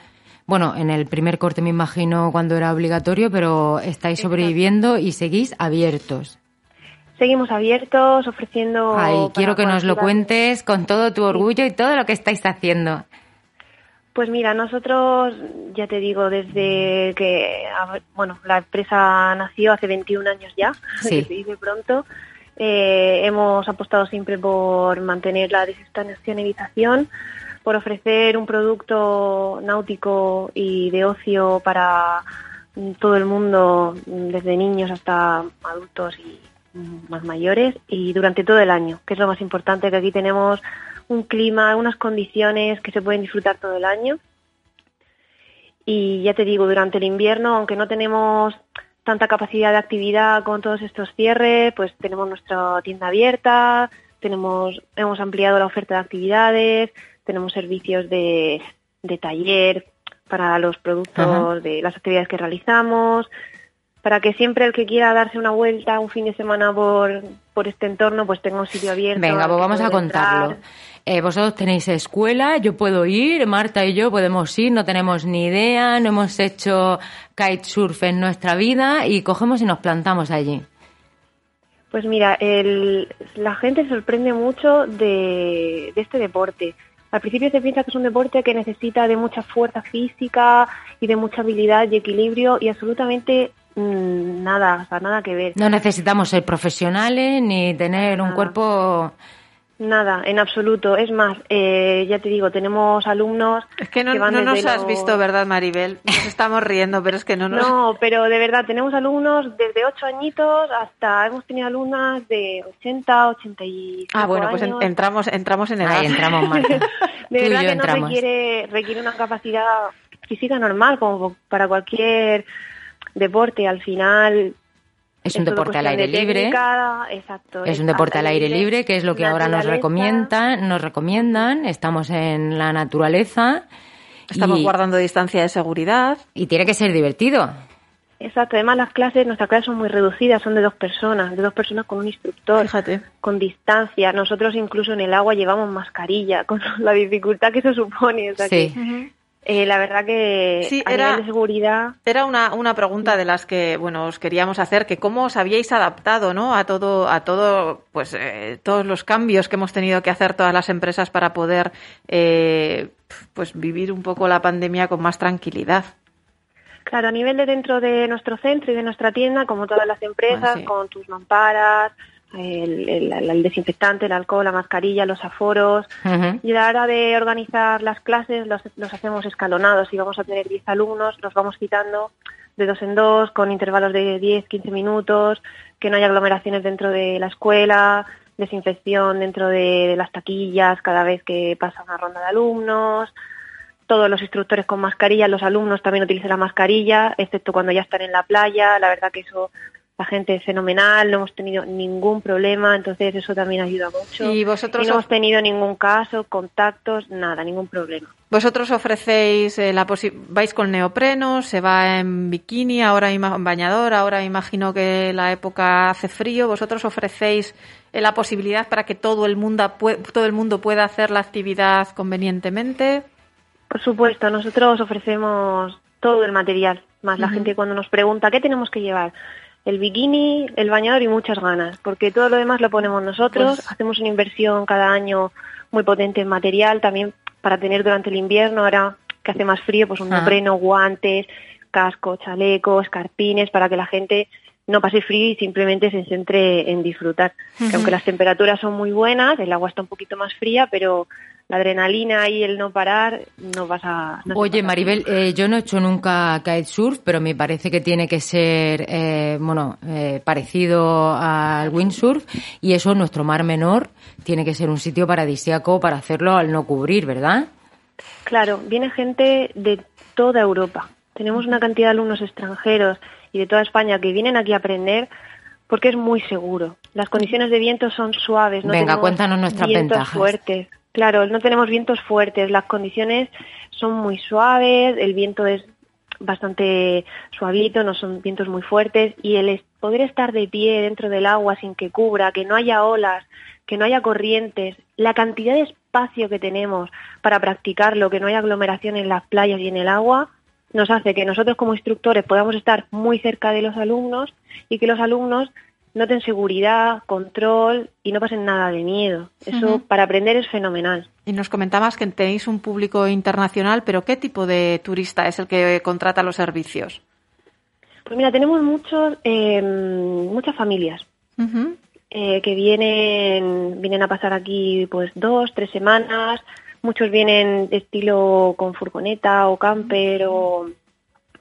Bueno, en el primer corte me imagino cuando era obligatorio, pero estáis sobreviviendo y seguís abiertos. Seguimos abiertos, ofreciendo. Ay, quiero que nos lo cuentes con todo tu orgullo y todo lo que estáis haciendo. Pues mira, nosotros, ya te digo, desde que, bueno, la empresa nació hace 21 años ya, sí. se dice pronto, eh, hemos apostado siempre por mantener la desestacionalización, por ofrecer un producto náutico y de ocio para todo el mundo, desde niños hasta adultos y más mayores, y durante todo el año, que es lo más importante, que aquí tenemos un clima, unas condiciones que se pueden disfrutar todo el año. Y ya te digo, durante el invierno, aunque no tenemos tanta capacidad de actividad con todos estos cierres, pues tenemos nuestra tienda abierta, tenemos, hemos ampliado la oferta de actividades, tenemos servicios de, de taller para los productos de las actividades que realizamos, para que siempre el que quiera darse una vuelta un fin de semana por, por este entorno, pues tenga un sitio abierto. Venga, pues vamos a contarlo. Eh, vosotros tenéis escuela, yo puedo ir, Marta y yo podemos ir, no tenemos ni idea, no hemos hecho kitesurf en nuestra vida y cogemos y nos plantamos allí. Pues mira, el, la gente sorprende mucho de, de este deporte. Al principio se piensa que es un deporte que necesita de mucha fuerza física y de mucha habilidad y equilibrio y absolutamente mm, nada, o sea, nada que ver. No necesitamos ser profesionales ni tener un cuerpo Nada, en absoluto. Es más, eh, ya te digo, tenemos alumnos. Es que no, nos has visto, ¿verdad, Maribel? Nos estamos riendo, pero es que no nos. No, pero de verdad, tenemos alumnos desde 8 añitos hasta. Hemos tenido alumnas de 80, 85. Ah, bueno, pues entramos, entramos en el. Ahí entramos, Marta. de verdad que no requiere, requiere una capacidad física normal, como para cualquier deporte. Al final, es un deporte al aire libre. Exacto, es un deporte al aire libre, que es lo que ahora nos recomiendan, nos recomiendan. Estamos en la naturaleza. Estamos guardando distancia de seguridad. Y tiene que ser divertido. Exacto, además las clases, nuestras clases son muy reducidas, son de dos personas, de dos personas con un instructor, Fíjate. con distancia. Nosotros incluso en el agua llevamos mascarilla, con la dificultad que eso supone. O sea sí. que, eh, la verdad que sí, a era, nivel de seguridad. Era una, una pregunta de las que bueno os queríamos hacer, que cómo os habíais adaptado, ¿no? A todo, a todo, pues eh, todos los cambios que hemos tenido que hacer todas las empresas para poder, eh, pues vivir un poco la pandemia con más tranquilidad. Claro, a nivel de dentro de nuestro centro y de nuestra tienda, como todas las empresas, Ah, sí. con tus mamparas, el, el- el desinfectante, el alcohol, la mascarilla, los aforos. Y a la hora de organizar las clases los, los hacemos escalonados. Si vamos a tener 10 alumnos, los vamos citando de dos en dos, con intervalos de 10, 15 minutos, que no haya aglomeraciones dentro de la escuela, desinfección dentro de, de las taquillas cada vez que pasa una ronda de alumnos. Todos los instructores con mascarilla, los alumnos también utilizan la mascarilla, excepto cuando ya están en la playa. La verdad que eso, la gente es fenomenal, no hemos tenido ningún problema, entonces eso también ayuda mucho. Y vosotros Y no hemos tenido ningún caso, contactos, nada, ningún problema. Vosotros ofrecéis eh, la posi- vais con neopreno, se va en bikini, ahora en bañador, ahora imagino que la época hace frío. Vosotros ofrecéis eh, la posibilidad para que todo el mundo todo el mundo pueda hacer la actividad convenientemente. Por supuesto, nosotros ofrecemos todo el material, más la gente cuando nos pregunta qué tenemos que llevar, el bikini, el bañador y muchas ganas, porque todo lo demás lo ponemos nosotros, Pues- hacemos una inversión cada año muy potente en material, también para tener durante el invierno, ahora que hace más frío, pues un Ah. neopreno, guantes, casco, chaleco, escarpines, para que la gente no pase frío y simplemente se centre en disfrutar. Que aunque las temperaturas son muy buenas, el agua está un poquito más fría, pero la adrenalina y el no parar no vas a... Oye, Maribel, eh, yo no he hecho nunca kitesurf, pero me parece que tiene que ser, eh, bueno, eh, parecido al windsurf y eso, nuestro mar menor, tiene que ser un sitio paradisíaco para hacerlo al no cubrir, ¿verdad? Claro, viene gente de toda Europa. Tenemos una cantidad de alumnos extranjeros y de toda España que vienen aquí a aprender porque es muy seguro. Las condiciones de viento son suaves. No Venga, cuéntanos nuestras vientos ventajas. fuertes. Claro, no tenemos vientos fuertes. Las condiciones son muy suaves. El viento es bastante suavito, no son vientos muy fuertes y el poder estar de pie dentro del agua sin que cubra, que no haya olas, que no haya corrientes, la cantidad de espacio que tenemos para practicarlo, que no haya aglomeración en las playas y en el agua, nos hace que nosotros como instructores podamos estar muy cerca de los alumnos y que los alumnos noten seguridad, control y no pasen nada de miedo. Eso para aprender es fenomenal. Y nos comentabas que tenéis un público internacional, pero ¿qué tipo de turista es el que contrata los servicios? Pues mira, tenemos muchos, eh, muchas familias eh, que vienen, vienen a pasar aquí pues dos, tres semanas. Muchos vienen de estilo con furgoneta o camper o,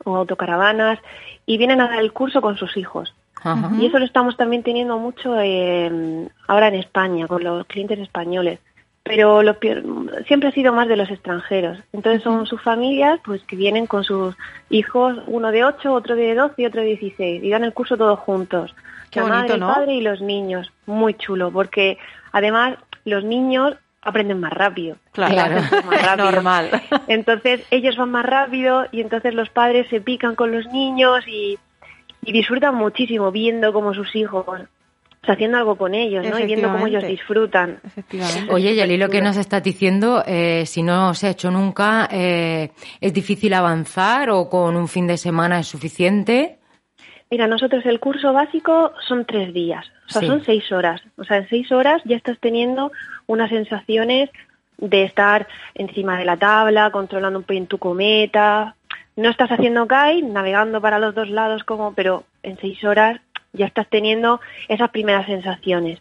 o autocaravanas y vienen a dar el curso con sus hijos. Ajá. Y eso lo estamos también teniendo mucho eh, ahora en España, con los clientes españoles. Pero lo peor- siempre ha sido más de los extranjeros. Entonces son sus familias pues que vienen con sus hijos, uno de 8, otro de 12 y otro de 16. Y dan el curso todos juntos. Qué La bonito, madre, el ¿no? padre y los niños. Muy chulo, porque además los niños aprenden más rápido. Claro, más rápido. normal. Entonces ellos van más rápido y entonces los padres se pican con los niños y, y disfrutan muchísimo viendo cómo sus hijos o sea, haciendo algo con ellos, ¿no? Y viendo cómo ellos disfrutan. Efectivamente. Oye, y al hilo que nos estás diciendo, eh, si no se ha hecho nunca, eh, ¿es difícil avanzar o con un fin de semana es suficiente? Mira, nosotros el curso básico son tres días, o sea, Sí. son seis horas. O sea, en seis horas ya estás teniendo unas sensaciones de estar encima de la tabla, controlando un poco tu cometa. No estás haciendo kite, navegando para los dos lados como, pero en seis horas ya estás teniendo esas primeras sensaciones.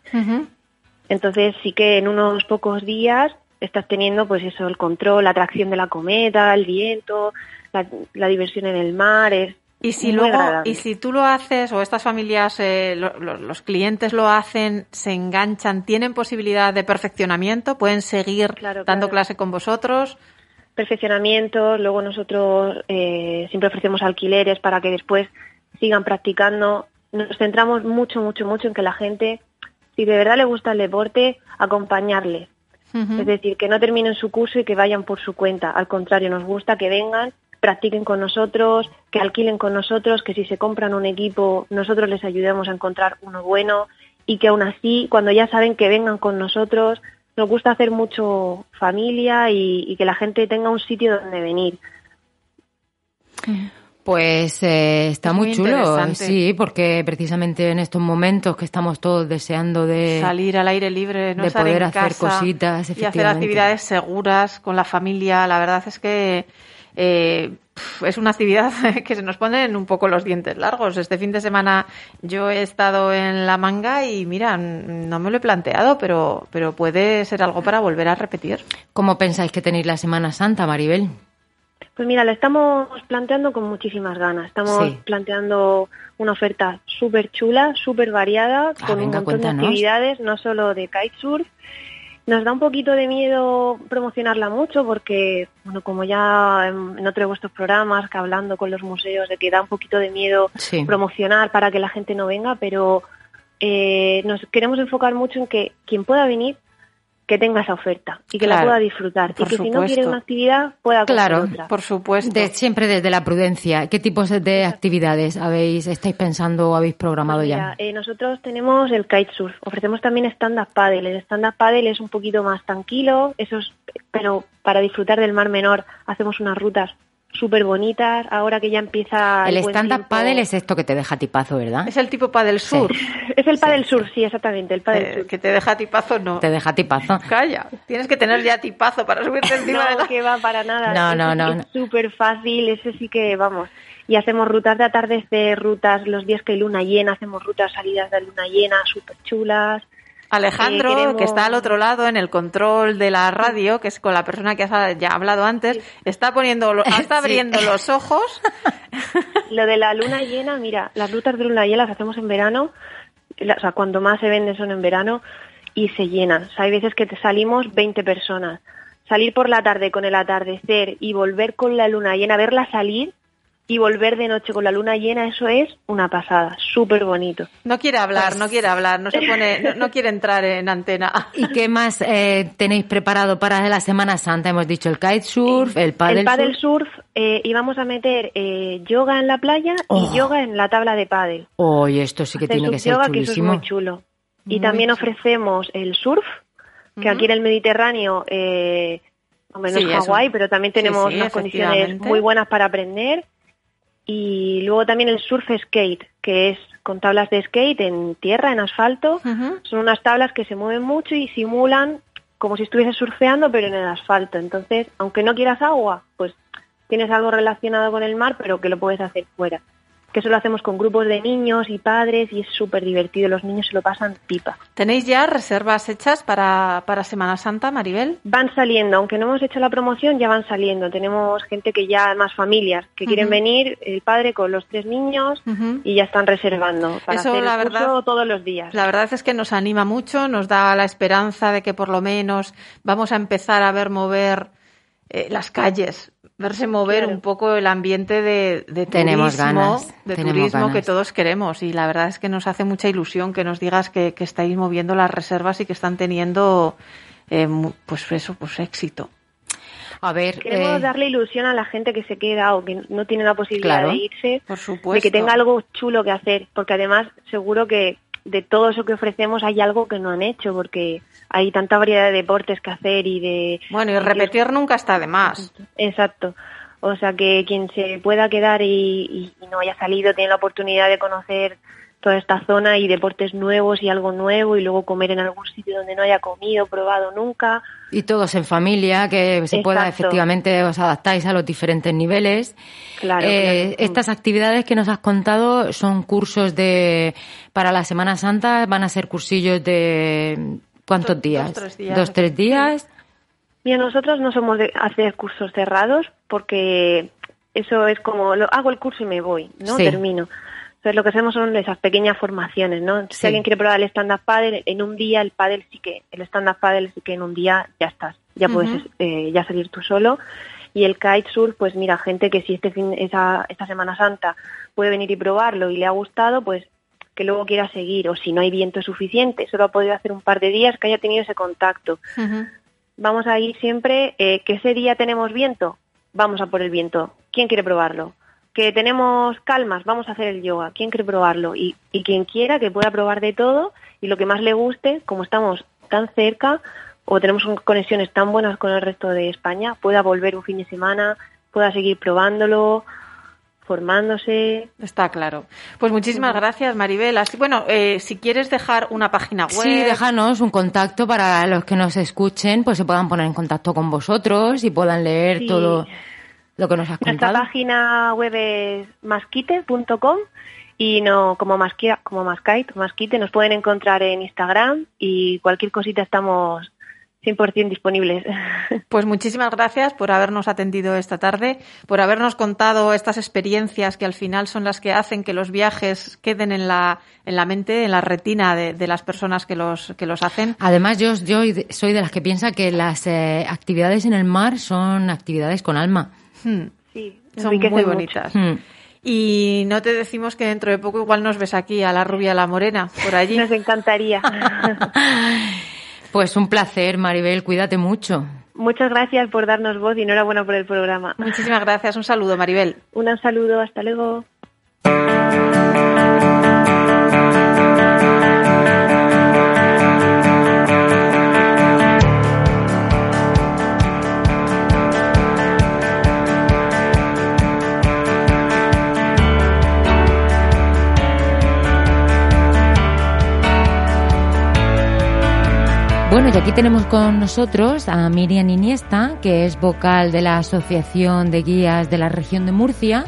Entonces sí que en unos pocos días estás teniendo pues eso, el control, la atracción de la cometa, el viento, la, la diversión en el mar, es Y si luego, agradable. y si tú lo haces o estas familias, eh, lo- lo- los clientes lo hacen, se enganchan, tienen posibilidad de perfeccionamiento, pueden seguir Claro, dando claro. clase con vosotros. Perfeccionamiento, luego nosotros eh, siempre ofrecemos alquileres para que después sigan practicando. Nos centramos mucho, mucho, mucho en que la gente, si de verdad le gusta el deporte, acompañarles. Ujú. Es decir, que no terminen su curso y que vayan por su cuenta. Al contrario, nos gusta que vengan, practiquen con nosotros, que alquilen con nosotros, que si se compran un equipo, nosotros les ayudemos a encontrar uno bueno y que aún así, cuando ya saben que vengan con nosotros, nos gusta hacer mucho familia y, y que la gente tenga un sitio donde venir. Pues eh, está Es muy, muy chulo, sí, porque precisamente en estos momentos que estamos todos deseando de Salir al aire libre, no de estar poder en hacer casa cositas, y hacer efectivamente. actividades seguras con la familia. La verdad es que eh, es una actividad que se nos ponen un poco los dientes largos. Este fin de semana yo he estado en la manga y mira, no me lo he planteado, pero, pero puede ser algo para volver a repetir. ¿Cómo pensáis que tenéis la Semana Santa, Maribel? Pues mira, lo estamos planteando con muchísimas ganas. Estamos planteando una oferta súper chula, súper variada, ah, con un montón de actividades, no solo de kitesurf, nos da un poquito de miedo promocionarla mucho porque, bueno, como ya en, otro de vuestros programas, que hablando con los museos, de que da un poquito de miedo promocionar para que la gente no venga, pero eh, nos queremos enfocar mucho en que quien pueda venir que tenga esa oferta y que la pueda disfrutar y que si no quiere una actividad pueda claro, otra. por supuesto. siempre desde la prudencia. ¿Qué tipos de actividades habéis estáis pensando o habéis programado pues ya? Eh, nosotros tenemos el kitesurf. Ofrecemos también stand-up paddle. El stand-up paddle es un poquito más tranquilo, eso pero para disfrutar del mar menor hacemos unas rutas súper bonitas, ahora que ya empieza... El, stand-up paddle es esto que te deja tipazo, ¿verdad? Es el tipo paddle sur. es el paddle sur, sí, exactamente, el paddle eh, sur. Que te deja tipazo, no. Te deja tipazo. Calla, tienes que tener ya tipazo para subirte encima no, de la... que va para nada. No, no, no. Es súper fácil, ese sí que, vamos... Y hacemos rutas de atardecer, rutas los días que hay luna llena, hacemos rutas salidas de luna llena súper chulas. Alejandro, que está al otro lado en el control de la radio, que es con la persona que has ya hablado antes, está poniendo, está abriendo los ojos. Lo de la luna llena, mira, las rutas de luna llena las hacemos en verano, o sea, cuando más se venden son en verano y se llenan. O sea, hay veces que te salimos 20 personas. Salir por la tarde con el atardecer y volver con la luna llena, verla salir, y volver de noche con la luna llena, eso es una pasada, súper bonito. No quiere hablar, no quiere hablar, no se pone, no, quiere entrar en antena. ¿Y qué más eh, tenéis preparado para la Semana Santa? Hemos dicho el kitesurf, el paddle El paddle surf, eh, íbamos a meter eh, yoga en la playa y oh. yoga en la tabla de paddle. Oh, esto sí que tiene que ser yoga, Que eso es muy chulo. Y también ofrecemos el surf, que aquí en el Mediterráneo, eh, hombre, no es Hawái, pero también tenemos unas condiciones muy buenas para aprender y luego también el surf skate, que es con tablas de skate en tierra, en asfalto. Son unas tablas que se mueven mucho y simulan como si estuvieses surfeando, pero en el asfalto. Entonces, aunque no quieras agua, pues tienes algo relacionado con el mar, pero que lo puedes hacer fuera que eso lo hacemos con grupos de niños y padres y es súper divertido, los niños se lo pasan pipa. ¿Tenéis ya reservas hechas para, para Semana Santa, Maribel? Van saliendo, aunque no hemos hecho la promoción, ya van saliendo. Tenemos gente que ya, más familias, que quieren venir, el padre con los tres niños y ya están reservando para eso, hacer la verdad, todos los días. La verdad es que nos anima mucho, nos da la esperanza de que por lo menos vamos a empezar a ver mover eh, las calles verse mover un poco el ambiente de, de tenemos turismo, ganas, de turismo que todos queremos. Y la verdad es que nos hace mucha ilusión que nos digas que, estáis moviendo las reservas y que están teniendo eh, pues eso pues éxito. A ver, queremos eh, darle ilusión a la gente que se queda o que no tiene la posibilidad de irse, por supuesto. de que tenga algo chulo que hacer, porque además seguro que de todo eso que ofrecemos hay algo que no han hecho, porque hay tanta variedad de deportes que hacer y de... Bueno, y repetir nunca está de más. Exacto. O sea, que quien se pueda quedar y, no haya salido tiene la oportunidad de conocer toda esta zona y deportes nuevos y algo nuevo y luego comer en algún sitio donde no haya comido, probado nunca. Y todos en familia, que se pueda efectivamente, os adaptáis a los diferentes niveles. Claro, eh, Estas actividades que nos has contado son cursos de para la Semana Santa, van a ser cursillos de ¿cuántos días? Dos, tres días. Dos, tres días. Mira, nosotros no somos de hacer cursos cerrados porque eso es como, lo, hago el curso y me voy, ¿no? Termino. Entonces lo que hacemos son esas pequeñas formaciones, ¿no? Si alguien quiere probar el stand-up paddle, en un día el paddle sí que, el stand-up paddle sí que en un día ya estás, ya puedes eh, ya salir tú solo. Y el kitesurf, pues mira, gente que si este fin, esa, esta Semana Santa puede venir y probarlo y le ha gustado, pues que luego quiera seguir, o si no hay viento suficiente, solo ha podido hacer un par de días que haya tenido ese contacto. Vamos a ir siempre, eh, que ese día tenemos viento, vamos a por el viento. ¿Quién quiere probarlo? Que tenemos calmas, vamos a hacer el yoga, ¿quién quiere probarlo? Y, y quien quiera que pueda probar de todo y lo que más le guste, como estamos tan cerca o tenemos conexiones tan buenas con el resto de España, pueda volver un fin de semana, pueda seguir probándolo, formándose. Está claro. Pues muchísimas gracias, Maribel. Así, bueno, eh, si quieres dejar una página web. Sí, déjanos un contacto para los que nos escuchen, pues se puedan poner en contacto con vosotros y puedan leer todo lo que nos has Nuestra página web es masquite.com y no como masquia, como masquite, masquite nos pueden encontrar en Instagram y cualquier cosita estamos 100% disponibles. Pues muchísimas gracias por habernos atendido esta tarde, por habernos contado estas experiencias que al final son las que hacen que los viajes queden en la, en la mente, en la retina de, de las personas que los, que los hacen. Además, yo, yo soy de las que piensa que las eh, actividades en el mar son actividades con alma. Hmm. Sí, Son muy bonitas. Hmm. Y no te decimos que dentro de poco igual nos ves aquí a la rubia, a la morena, por allí. Nos encantaría. Pues un placer, Maribel, cuídate mucho. Muchas gracias por darnos voz y enhorabuena por el programa. Muchísimas gracias. Un saludo, Maribel. Un saludo, hasta luego. Bueno, y aquí tenemos con nosotros a Miriam Iniesta, que es vocal de la Asociación de Guías de la región de Murcia,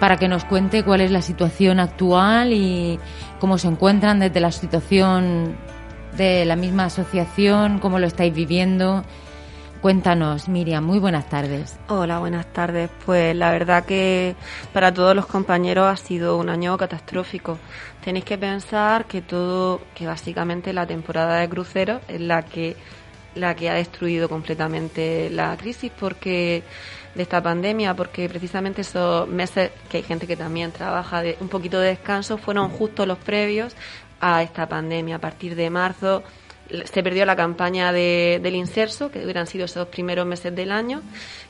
para que nos cuente cuál es la situación actual y cómo se encuentran desde la situación de la misma asociación, cómo lo estáis viviendo. Cuéntanos, Miriam, muy buenas tardes. Hola, buenas tardes. Pues la verdad que para todos los compañeros ha sido un año catastrófico. Tenéis que pensar que todo, que básicamente la temporada de cruceros es la que la que ha destruido completamente la crisis porque de esta pandemia, porque precisamente esos meses que hay gente que también trabaja de un poquito de descanso fueron justo los previos a esta pandemia. A partir de marzo se perdió la campaña de, del inserso, que hubieran sido esos primeros meses del año,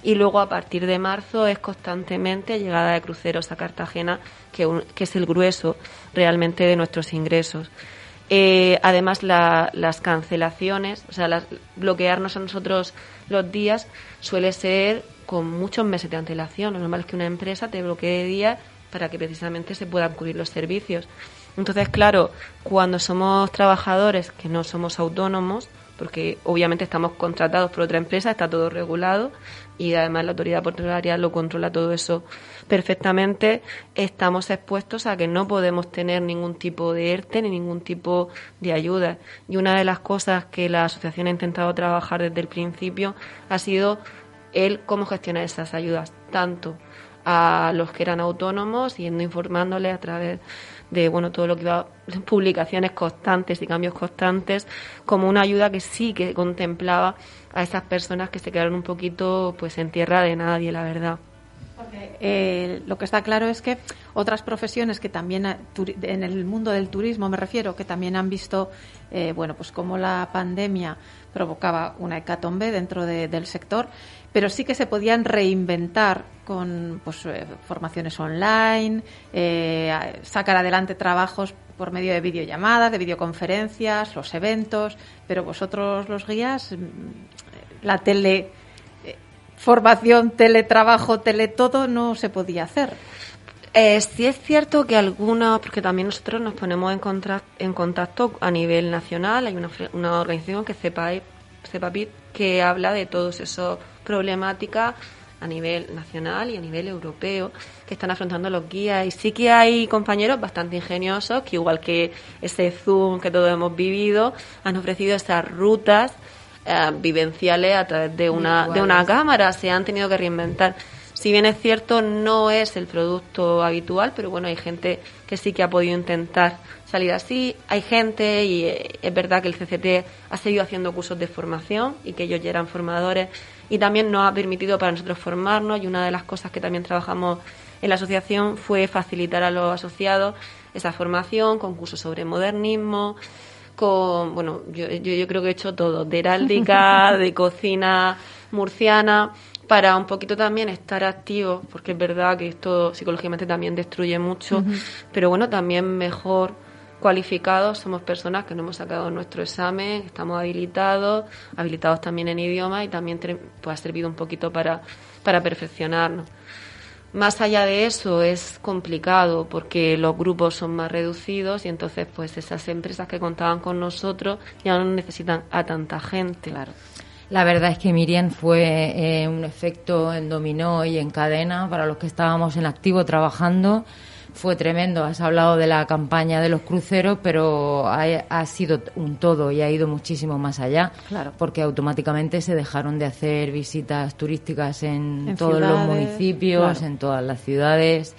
y luego a partir de marzo es constantemente llegada de cruceros a Cartagena, que, es el grueso realmente de nuestros ingresos. Eh, además, la- las cancelaciones, o sea, las- bloquearnos a nosotros los días suele ser con muchos meses de antelación. Lo normal es que una empresa te bloquee días para que precisamente se puedan cubrir los servicios. Entonces, claro, cuando somos trabajadores que no somos autónomos, porque obviamente estamos contratados por otra empresa, está todo regulado y además la autoridad portuaria lo controla todo eso perfectamente, estamos expuestos a que no podemos tener ningún tipo de ERTE ni ningún tipo de ayuda. Y una de las cosas que la asociación ha intentado trabajar desde el principio ha sido el cómo gestionar esas ayudas, tanto a los que eran autónomos, yendo informándoles a través de bueno todo lo que iba publicaciones constantes y cambios constantes, como una ayuda que sí que contemplaba a esas personas que se quedaron un poquito pues en tierra de nadie, la verdad. Eh, lo que está claro es que otras profesiones que también eh, en el mundo del turismo me refiero que también han visto eh, bueno pues cómo la pandemia provocaba una hecatombe dentro de- del sector pero sí que se podían reinventar con pues eh, formaciones online eh, sacar adelante trabajos por medio de videollamadas de videoconferencias los eventos pero vosotros los guías mm, la tele formación, teletrabajo, teletodo no se podía hacer. Eh, sí es cierto que algunos, porque también nosotros nos ponemos en, contra- en contacto a nivel nacional, hay una, una organización que es CEPAPIT, que habla de todas esas problemáticas a nivel nacional y a nivel europeo que están afrontando los guías. Y sí que hay compañeros bastante ingeniosos que, igual que ese Zoom que todos hemos vivido, han ofrecido esas rutas eh, vivenciales a través de una, de una cámara, se han tenido que reinventar. Si bien es cierto, no es el producto habitual, pero bueno, hay gente que sí que ha podido intentar salir así. Hay gente, y eh, es verdad que el CCT ha seguido haciendo cursos de formación y que ellos ya eran formadores y también nos ha permitido para nosotros formarnos y una de las cosas que también trabajamos en la asociación fue facilitar a los asociados esa formación con cursos sobre modernismo, con, bueno, yo, yo, yo creo que he hecho todo, de heráldica, de cocina murciana, para un poquito también estar activos, porque es verdad que esto psicológicamente también destruye mucho, pero bueno, también mejor cualificados, somos personas que no hemos sacado nuestro examen, estamos habilitados, habilitados también en idioma y también pues, ha servido un poquito para, para perfeccionarnos. Más allá de eso es complicado porque los grupos son más reducidos y entonces pues esas empresas que contaban con nosotros ya no necesitan a tanta gente. Claro. La verdad es que Miriam fue eh, un efecto en dominó y en cadena para los que estábamos en activo trabajando. Fue tremendo. Has hablado de la campaña de los cruceros, pero ha, ha sido un todo y ha ido muchísimo más allá. Claro. Porque automáticamente se dejaron de hacer visitas turísticas en, En todos los municipios, claro. en todas las ciudades,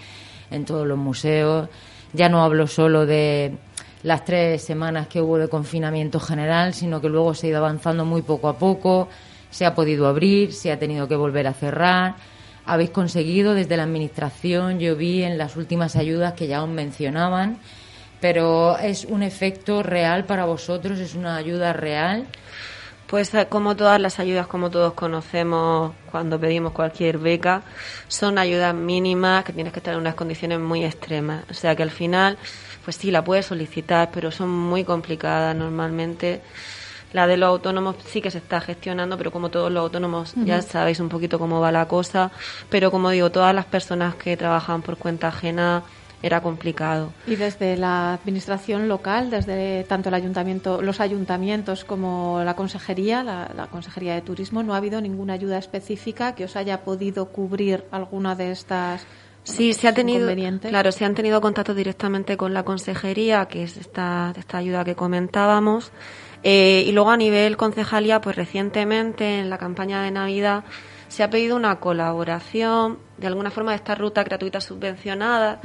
en todos los museos. Ya no hablo solo de las tres semanas que hubo de confinamiento general, sino que luego se ha ido avanzando muy poco a poco, se ha podido abrir, se ha tenido que volver a cerrar. Habéis conseguido desde la Administración, yo vi en las últimas ayudas que ya os mencionaban, pero es un efecto real para vosotros, es una ayuda real. Pues eh, como todas las ayudas, como todos conocemos cuando pedimos cualquier beca, son ayudas mínimas que tienes que estar en unas condiciones muy extremas. O sea que al final, pues sí, la puedes solicitar, pero son muy complicadas normalmente. La de los autónomos sí que se está gestionando, pero como todos los autónomos ya sabéis un poquito cómo va la cosa. Pero como digo, todas las personas que trabajan por cuenta ajena era complicado. Y desde la administración local, desde tanto el ayuntamiento, los ayuntamientos como la consejería, la, la consejería de turismo, no ha habido ninguna ayuda específica que os haya podido cubrir alguna de estas. Sí, se ha tenido, claro, se han tenido contacto directamente con la consejería, que es esta, esta ayuda que comentábamos. Eh, y luego a nivel concejalía, pues recientemente en la campaña de Navidad se ha pedido una colaboración, de alguna forma, de esta ruta gratuita subvencionada,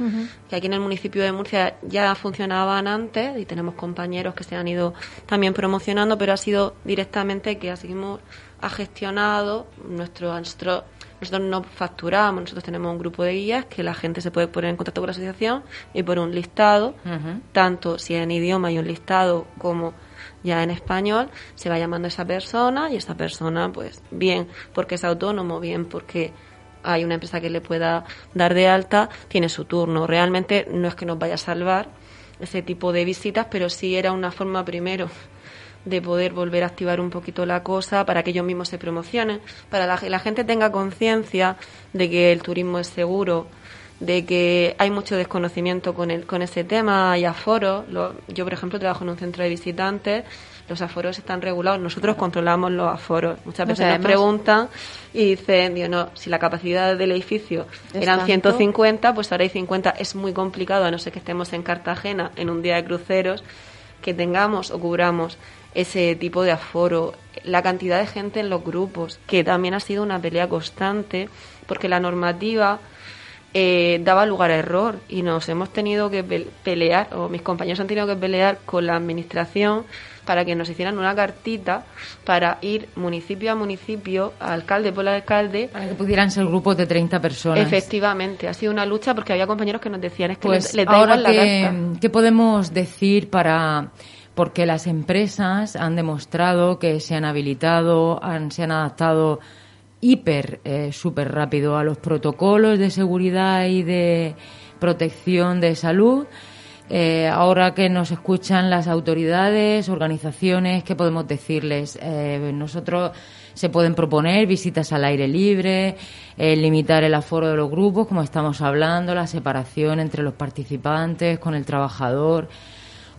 que aquí en el municipio de Murcia ya funcionaban antes y tenemos compañeros que se han ido también promocionando, pero ha sido directamente que Asigmur ha gestionado nuestro, nuestro nosotros no facturamos, nosotros tenemos un grupo de guías que la gente se puede poner en contacto con la asociación y por un listado, tanto si en idioma hay un listado como ya en español, se va llamando a esa persona y esa persona, pues bien porque es autónomo, bien porque hay una empresa que le pueda dar de alta, tiene su turno. Realmente no es que nos vaya a salvar ese tipo de visitas, pero sí era una forma primero de poder volver a activar un poquito la cosa para que ellos mismos se promocionen, para que la gente tenga conciencia de que el turismo es seguro, de que hay mucho desconocimiento con, el, con ese tema, hay aforos. Yo, por ejemplo, trabajo en un centro de visitantes, los aforos están regulados, nosotros controlamos los aforos. Muchas No veces sé, nos preguntan y dicen, digo, no, si la capacidad del edificio Es eran tanto. 150, pues ahora hay 50. Es muy complicado, a no ser que estemos en Cartagena en un día de cruceros, que tengamos o cubramos ese tipo de aforo, la cantidad de gente en los grupos, que también ha sido una pelea constante, porque la normativa eh, daba lugar a error y nos hemos tenido que pe- pelear, o mis compañeros han tenido que pelear con la administración para que nos hicieran una cartita para ir municipio a municipio, alcalde por alcalde. Para que pudieran ser grupos de 30 personas. Efectivamente, ha sido una lucha porque había compañeros que nos decían es que Pues les, les da ahora igual la carta. ¿qué podemos decir para porque las empresas han demostrado que se han habilitado, han, se han adaptado hiper, eh, súper rápido a los protocolos de seguridad y de protección de salud. Eh, ahora que nos escuchan las autoridades, organizaciones, ¿qué podemos decirles? Eh, nosotros se pueden proponer visitas al aire libre, eh, limitar el aforo de los grupos, como estamos hablando, la separación entre los participantes con el trabajador.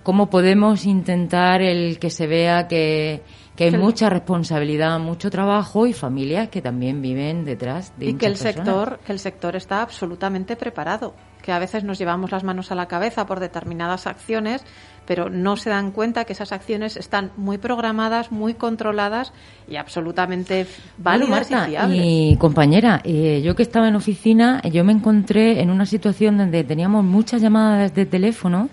¿Cómo podemos intentar el que se vea que, que hay mucha responsabilidad, mucho trabajo y familias que también viven detrás de y que el personas? sector que el sector está absolutamente preparado que a veces nos llevamos las manos a la cabeza por determinadas acciones pero no se dan cuenta que esas acciones están muy programadas muy controladas y absolutamente válidas Marta, y fiables y compañera, eh, yo que estaba en oficina, yo me encontré en una situación donde teníamos muchas llamadas de teléfono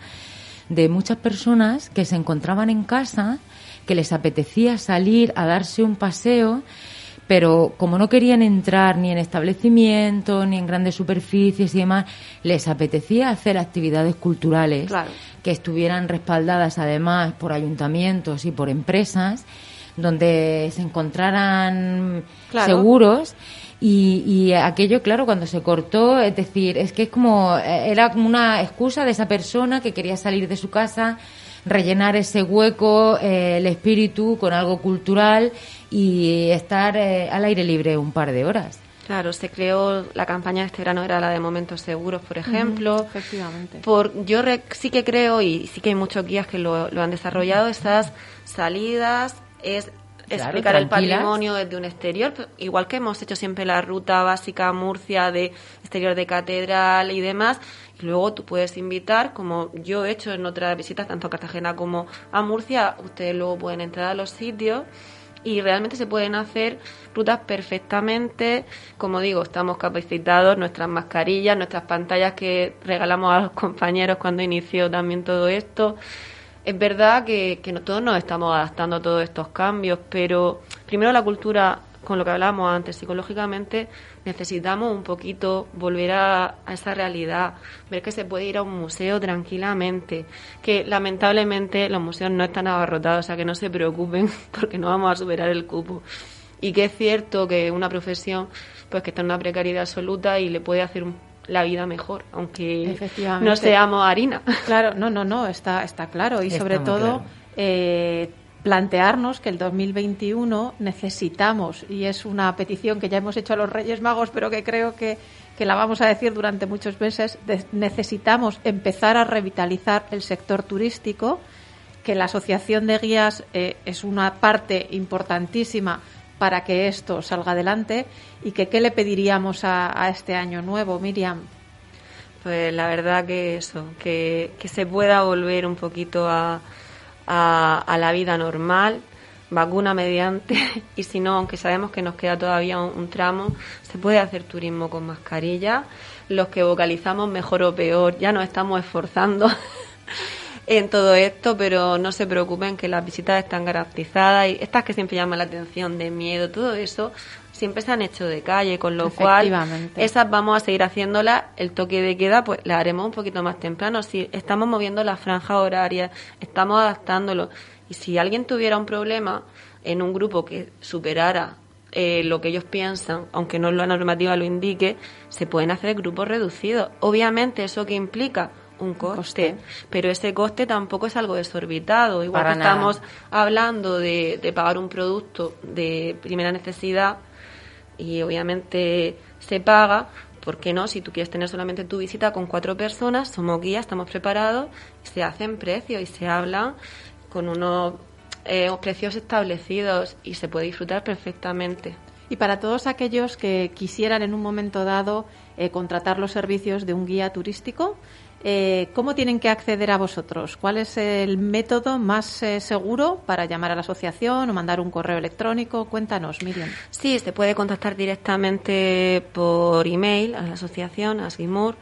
de muchas personas que se encontraban en casa, que les apetecía salir a darse un paseo, pero como no querían entrar ni en establecimientos, ni en grandes superficies y demás, les apetecía hacer actividades culturales Claro. que estuvieran respaldadas además por ayuntamientos y por empresas, donde se encontraran Claro. seguros. Y, y aquello, claro, cuando se cortó, es decir, es que es como, eh, era como una excusa de esa persona que quería salir de su casa, rellenar ese hueco, eh, el espíritu con algo cultural y estar eh, al aire libre un par de horas. Claro, se creó la campaña de este verano era la de momentos seguros, por ejemplo. efectivamente Por, yo re- sí que creo, y sí que hay muchos guías que lo, lo han desarrollado, estas salidas es explicar el patrimonio desde un exterior, igual que hemos hecho siempre la ruta básica Murcia de exterior de catedral y demás. Luego tú puedes invitar, como yo he hecho en otras visitas, tanto a Cartagena como a Murcia, ustedes luego pueden entrar a los sitios y realmente se pueden hacer rutas perfectamente. Como digo, estamos capacitados, nuestras mascarillas, nuestras pantallas que regalamos a los compañeros cuando inició también todo esto. Es verdad que, que todos nos estamos adaptando a todos estos cambios, pero primero la cultura, con lo que hablábamos antes, psicológicamente necesitamos un poquito volver a, a esa realidad, ver que se puede ir a un museo tranquilamente, que lamentablemente los museos no están abarrotados, o sea que no se preocupen porque no vamos a superar el cupo. Y que es cierto que una profesión pues que está en una precariedad absoluta y le puede hacer un- la vida mejor, aunque no seamos harina. Claro, no, no, no, está, está claro. Y Está sobre todo, claro. eh, plantearnos que el 2021 necesitamos, y es una petición que ya hemos hecho a los Reyes Magos, pero que creo que, que la vamos a decir durante muchos meses, necesitamos empezar a revitalizar el sector turístico, que la Asociación de Guías eh, es una parte importantísima para que esto salga adelante y que qué le pediríamos a, a este año nuevo, Miriam. Pues la verdad que eso, que, que se pueda volver un poquito a, a, a la vida normal, vacuna mediante, y si no, aunque sabemos que nos queda todavía un, un tramo, se puede hacer turismo con mascarilla. Los que vocalizamos mejor o peor, ya nos estamos esforzando en todo esto, pero no se preocupen que las visitas están garantizadas y estas que siempre llaman la atención de miedo, todo eso siempre se han hecho de calle, con lo cual esas vamos a seguir haciéndolas. El toque de queda, pues la haremos un poquito más temprano. Si estamos moviendo la franja horaria, estamos adaptándolo. Y si alguien tuviera un problema en un grupo que superara eh, lo que ellos piensan, aunque no la normativa lo indique, se pueden hacer grupos reducidos. Obviamente, eso que implica un coste, coste. pero ese coste tampoco es algo desorbitado. Igual Para que nada. estamos hablando de, de pagar un producto de primera necesidad y obviamente se paga. ¿Por qué no? Si tú quieres tener solamente tu visita con cuatro personas, somos guías, estamos preparados, se hacen precios y se hablan con unos eh, precios establecidos y se puede disfrutar perfectamente. Y para todos aquellos que quisieran en un momento dado eh, contratar los servicios de un guía turístico, eh, ¿cómo tienen que acceder a vosotros? ¿Cuál es el método más eh, seguro para llamar a la asociación o mandar un correo electrónico? Cuéntanos, Miriam. Sí, se puede contactar directamente por email a la asociación, a Sigmur.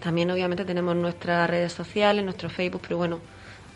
También, obviamente, tenemos nuestras redes sociales, nuestro Facebook, pero bueno,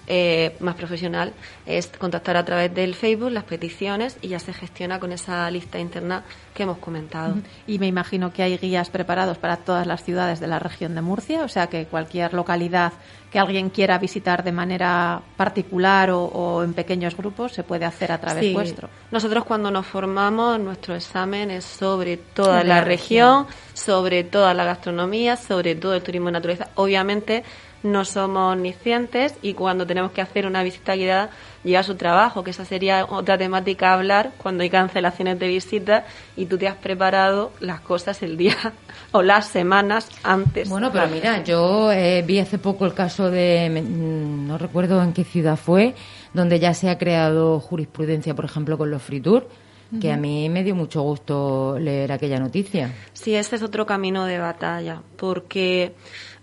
eh, más profesional es contactar a través del Facebook las peticiones y ya se gestiona con esa lista interna que hemos comentado. Y me imagino que hay guías preparados para todas las ciudades de la región de Murcia, o sea que cualquier localidad que alguien quiera visitar de manera particular o, o en pequeños grupos se puede hacer a través Sí. vuestro. Nosotros cuando nos formamos, nuestro examen es sobre toda la, la región, sobre toda la gastronomía, sobre todo el turismo de naturaleza. Obviamente no somos omniscientes y cuando tenemos que hacer una visita guiada llega su trabajo, que esa sería otra temática a hablar cuando hay cancelaciones de visitas y tú te has preparado las cosas el día o las semanas antes. Bueno, pero mira, yo eh, vi hace poco el caso de, mm, no recuerdo en qué ciudad fue, donde ya se ha creado jurisprudencia, por ejemplo, con los free tour, que a mí me dio mucho gusto leer aquella noticia. Sí, ese es otro camino de batalla, porque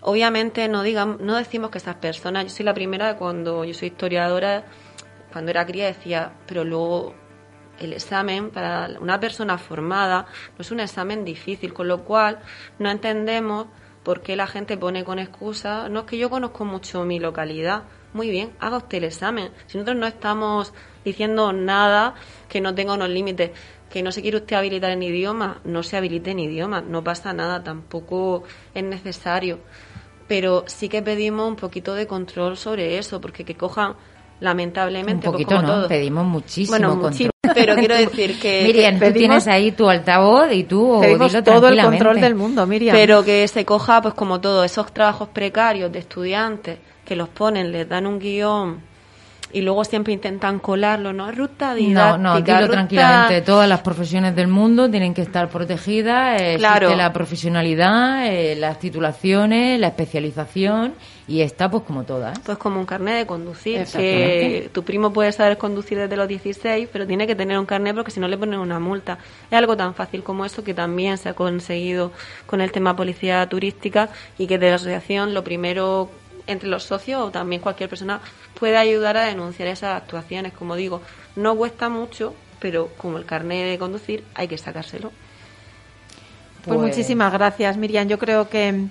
obviamente no digamos, no decimos que esas personas, yo soy la primera cuando yo soy historiadora, cuando era cría decía, pero luego el examen para una persona formada no es un examen difícil, con lo cual no entendemos por qué la gente pone con excusa, no es que yo conozco mucho mi localidad, muy bien, haga usted el examen. Si nosotros no estamos diciendo nada que no tenga unos límites, que no se quiere usted habilitar en idioma, no se habilite en idioma, no pasa nada, tampoco es necesario. Pero sí que pedimos un poquito de control sobre eso, porque que cojan, lamentablemente, Un pues poquito, como ¿no? todo. Pedimos muchísimo Bueno, control. pero quiero decir que... Miriam, que tú tienes ahí tu altavoz y tú Pedimos dilo todo el control del mundo, Miriam. Pero que se coja, pues como todo, esos trabajos precarios de estudiantes que los ponen, les dan un guion y luego siempre intentan colarlo, ¿no? Ruta didáctica. No, no, dilo tranquilamente. Todas las profesiones del mundo tienen que estar protegidas. Existe la profesionalidad, eh, las titulaciones, la especialización y está pues como todas. Pues como un carnet de conducir, que tu primo puede saber conducir desde los 16, pero tiene que tener un carnet porque si no le ponen una multa. Es algo tan fácil como eso que también se ha conseguido con el tema policía turística y que de la asociación lo primero entre los socios o también cualquier persona puede ayudar a denunciar esas actuaciones. Como digo, no cuesta mucho, pero como el carnet de conducir hay que sacárselo. pues, pues muchísimas gracias, Miriam. Yo creo que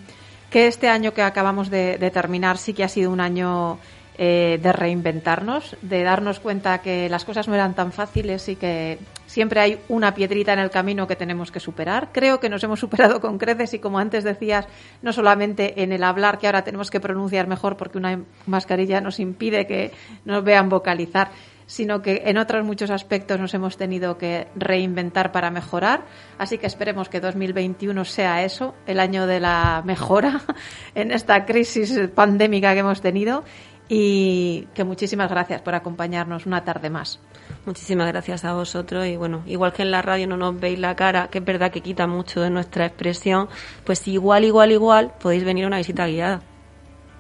que este año que acabamos de, terminar sí que ha sido un año eh, de reinventarnos, de darnos cuenta que las cosas no eran tan fáciles y que siempre hay una piedrita en el camino que tenemos que superar. Creo que nos hemos superado con creces y, como antes decías, no solamente en el hablar, que ahora tenemos que pronunciar mejor porque una mascarilla nos impide que nos vean vocalizar, sino que en otros muchos aspectos nos hemos tenido que reinventar para mejorar. Así que esperemos que 2021 sea eso, el año de la mejora en esta crisis pandémica que hemos tenido. Y que muchísimas gracias por acompañarnos una tarde más. Muchísimas gracias a vosotros y bueno, igual que en la radio no nos veis la cara, que es verdad que quita mucho de nuestra expresión, pues igual, igual, igual podéis venir a una visita guiada.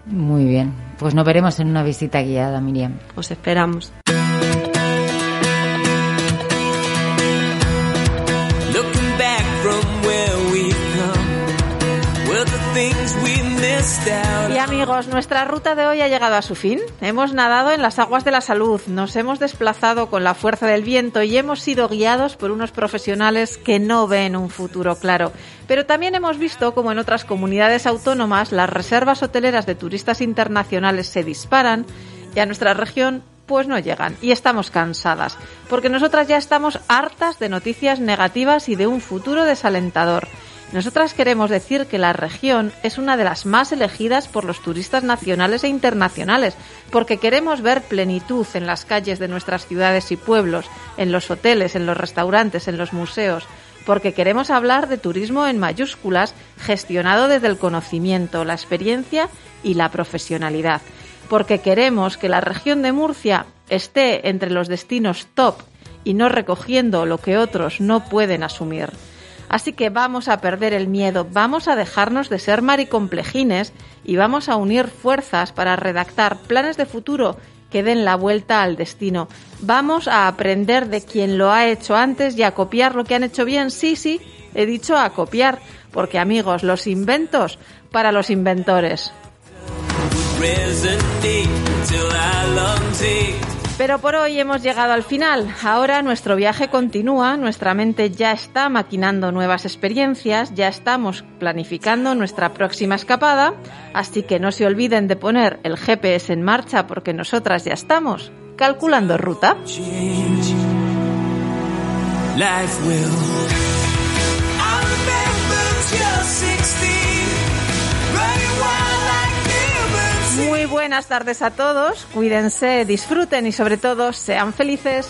Muy bien, pues nos veremos en una visita guiada, Miriam. Os esperamos. Amigos, nuestra ruta de hoy ha llegado a su fin. Hemos nadado en las aguas de la salud, nos hemos desplazado con la fuerza del viento y hemos sido guiados por unos profesionales que no ven un futuro claro. Pero también hemos visto como en otras comunidades autónomas las reservas hoteleras de turistas internacionales se disparan y a nuestra región pues no llegan y estamos cansadas, porque nosotras ya estamos hartas de noticias negativas y de un futuro desalentador. Nosotras queremos decir que la región es una de las más elegidas por los turistas nacionales e internacionales, porque queremos ver plenitud en las calles de nuestras ciudades y pueblos, en los hoteles, en los restaurantes, en los museos, porque queremos hablar de turismo en mayúsculas, gestionado desde el conocimiento, la experiencia y la profesionalidad, porque queremos que la región de Murcia esté entre los destinos top y no recogiendo lo que otros no pueden asumir. Así que vamos a perder el miedo, vamos a dejarnos de ser maricomplejines y vamos a unir fuerzas para redactar planes de futuro que den la vuelta al destino. Vamos a aprender de quien lo ha hecho antes y a copiar lo que han hecho bien. Sí, sí, he dicho a copiar, porque amigos, los inventos para los inventores. Pero por hoy hemos llegado al final. Ahora nuestro viaje continúa, nuestra mente ya está maquinando nuevas experiencias, ya estamos planificando nuestra próxima escapada, así que no se olviden de poner el GPS en marcha porque nosotras ya estamos calculando ruta. Muy buenas tardes a todos, cuídense, disfruten y sobre todo sean felices.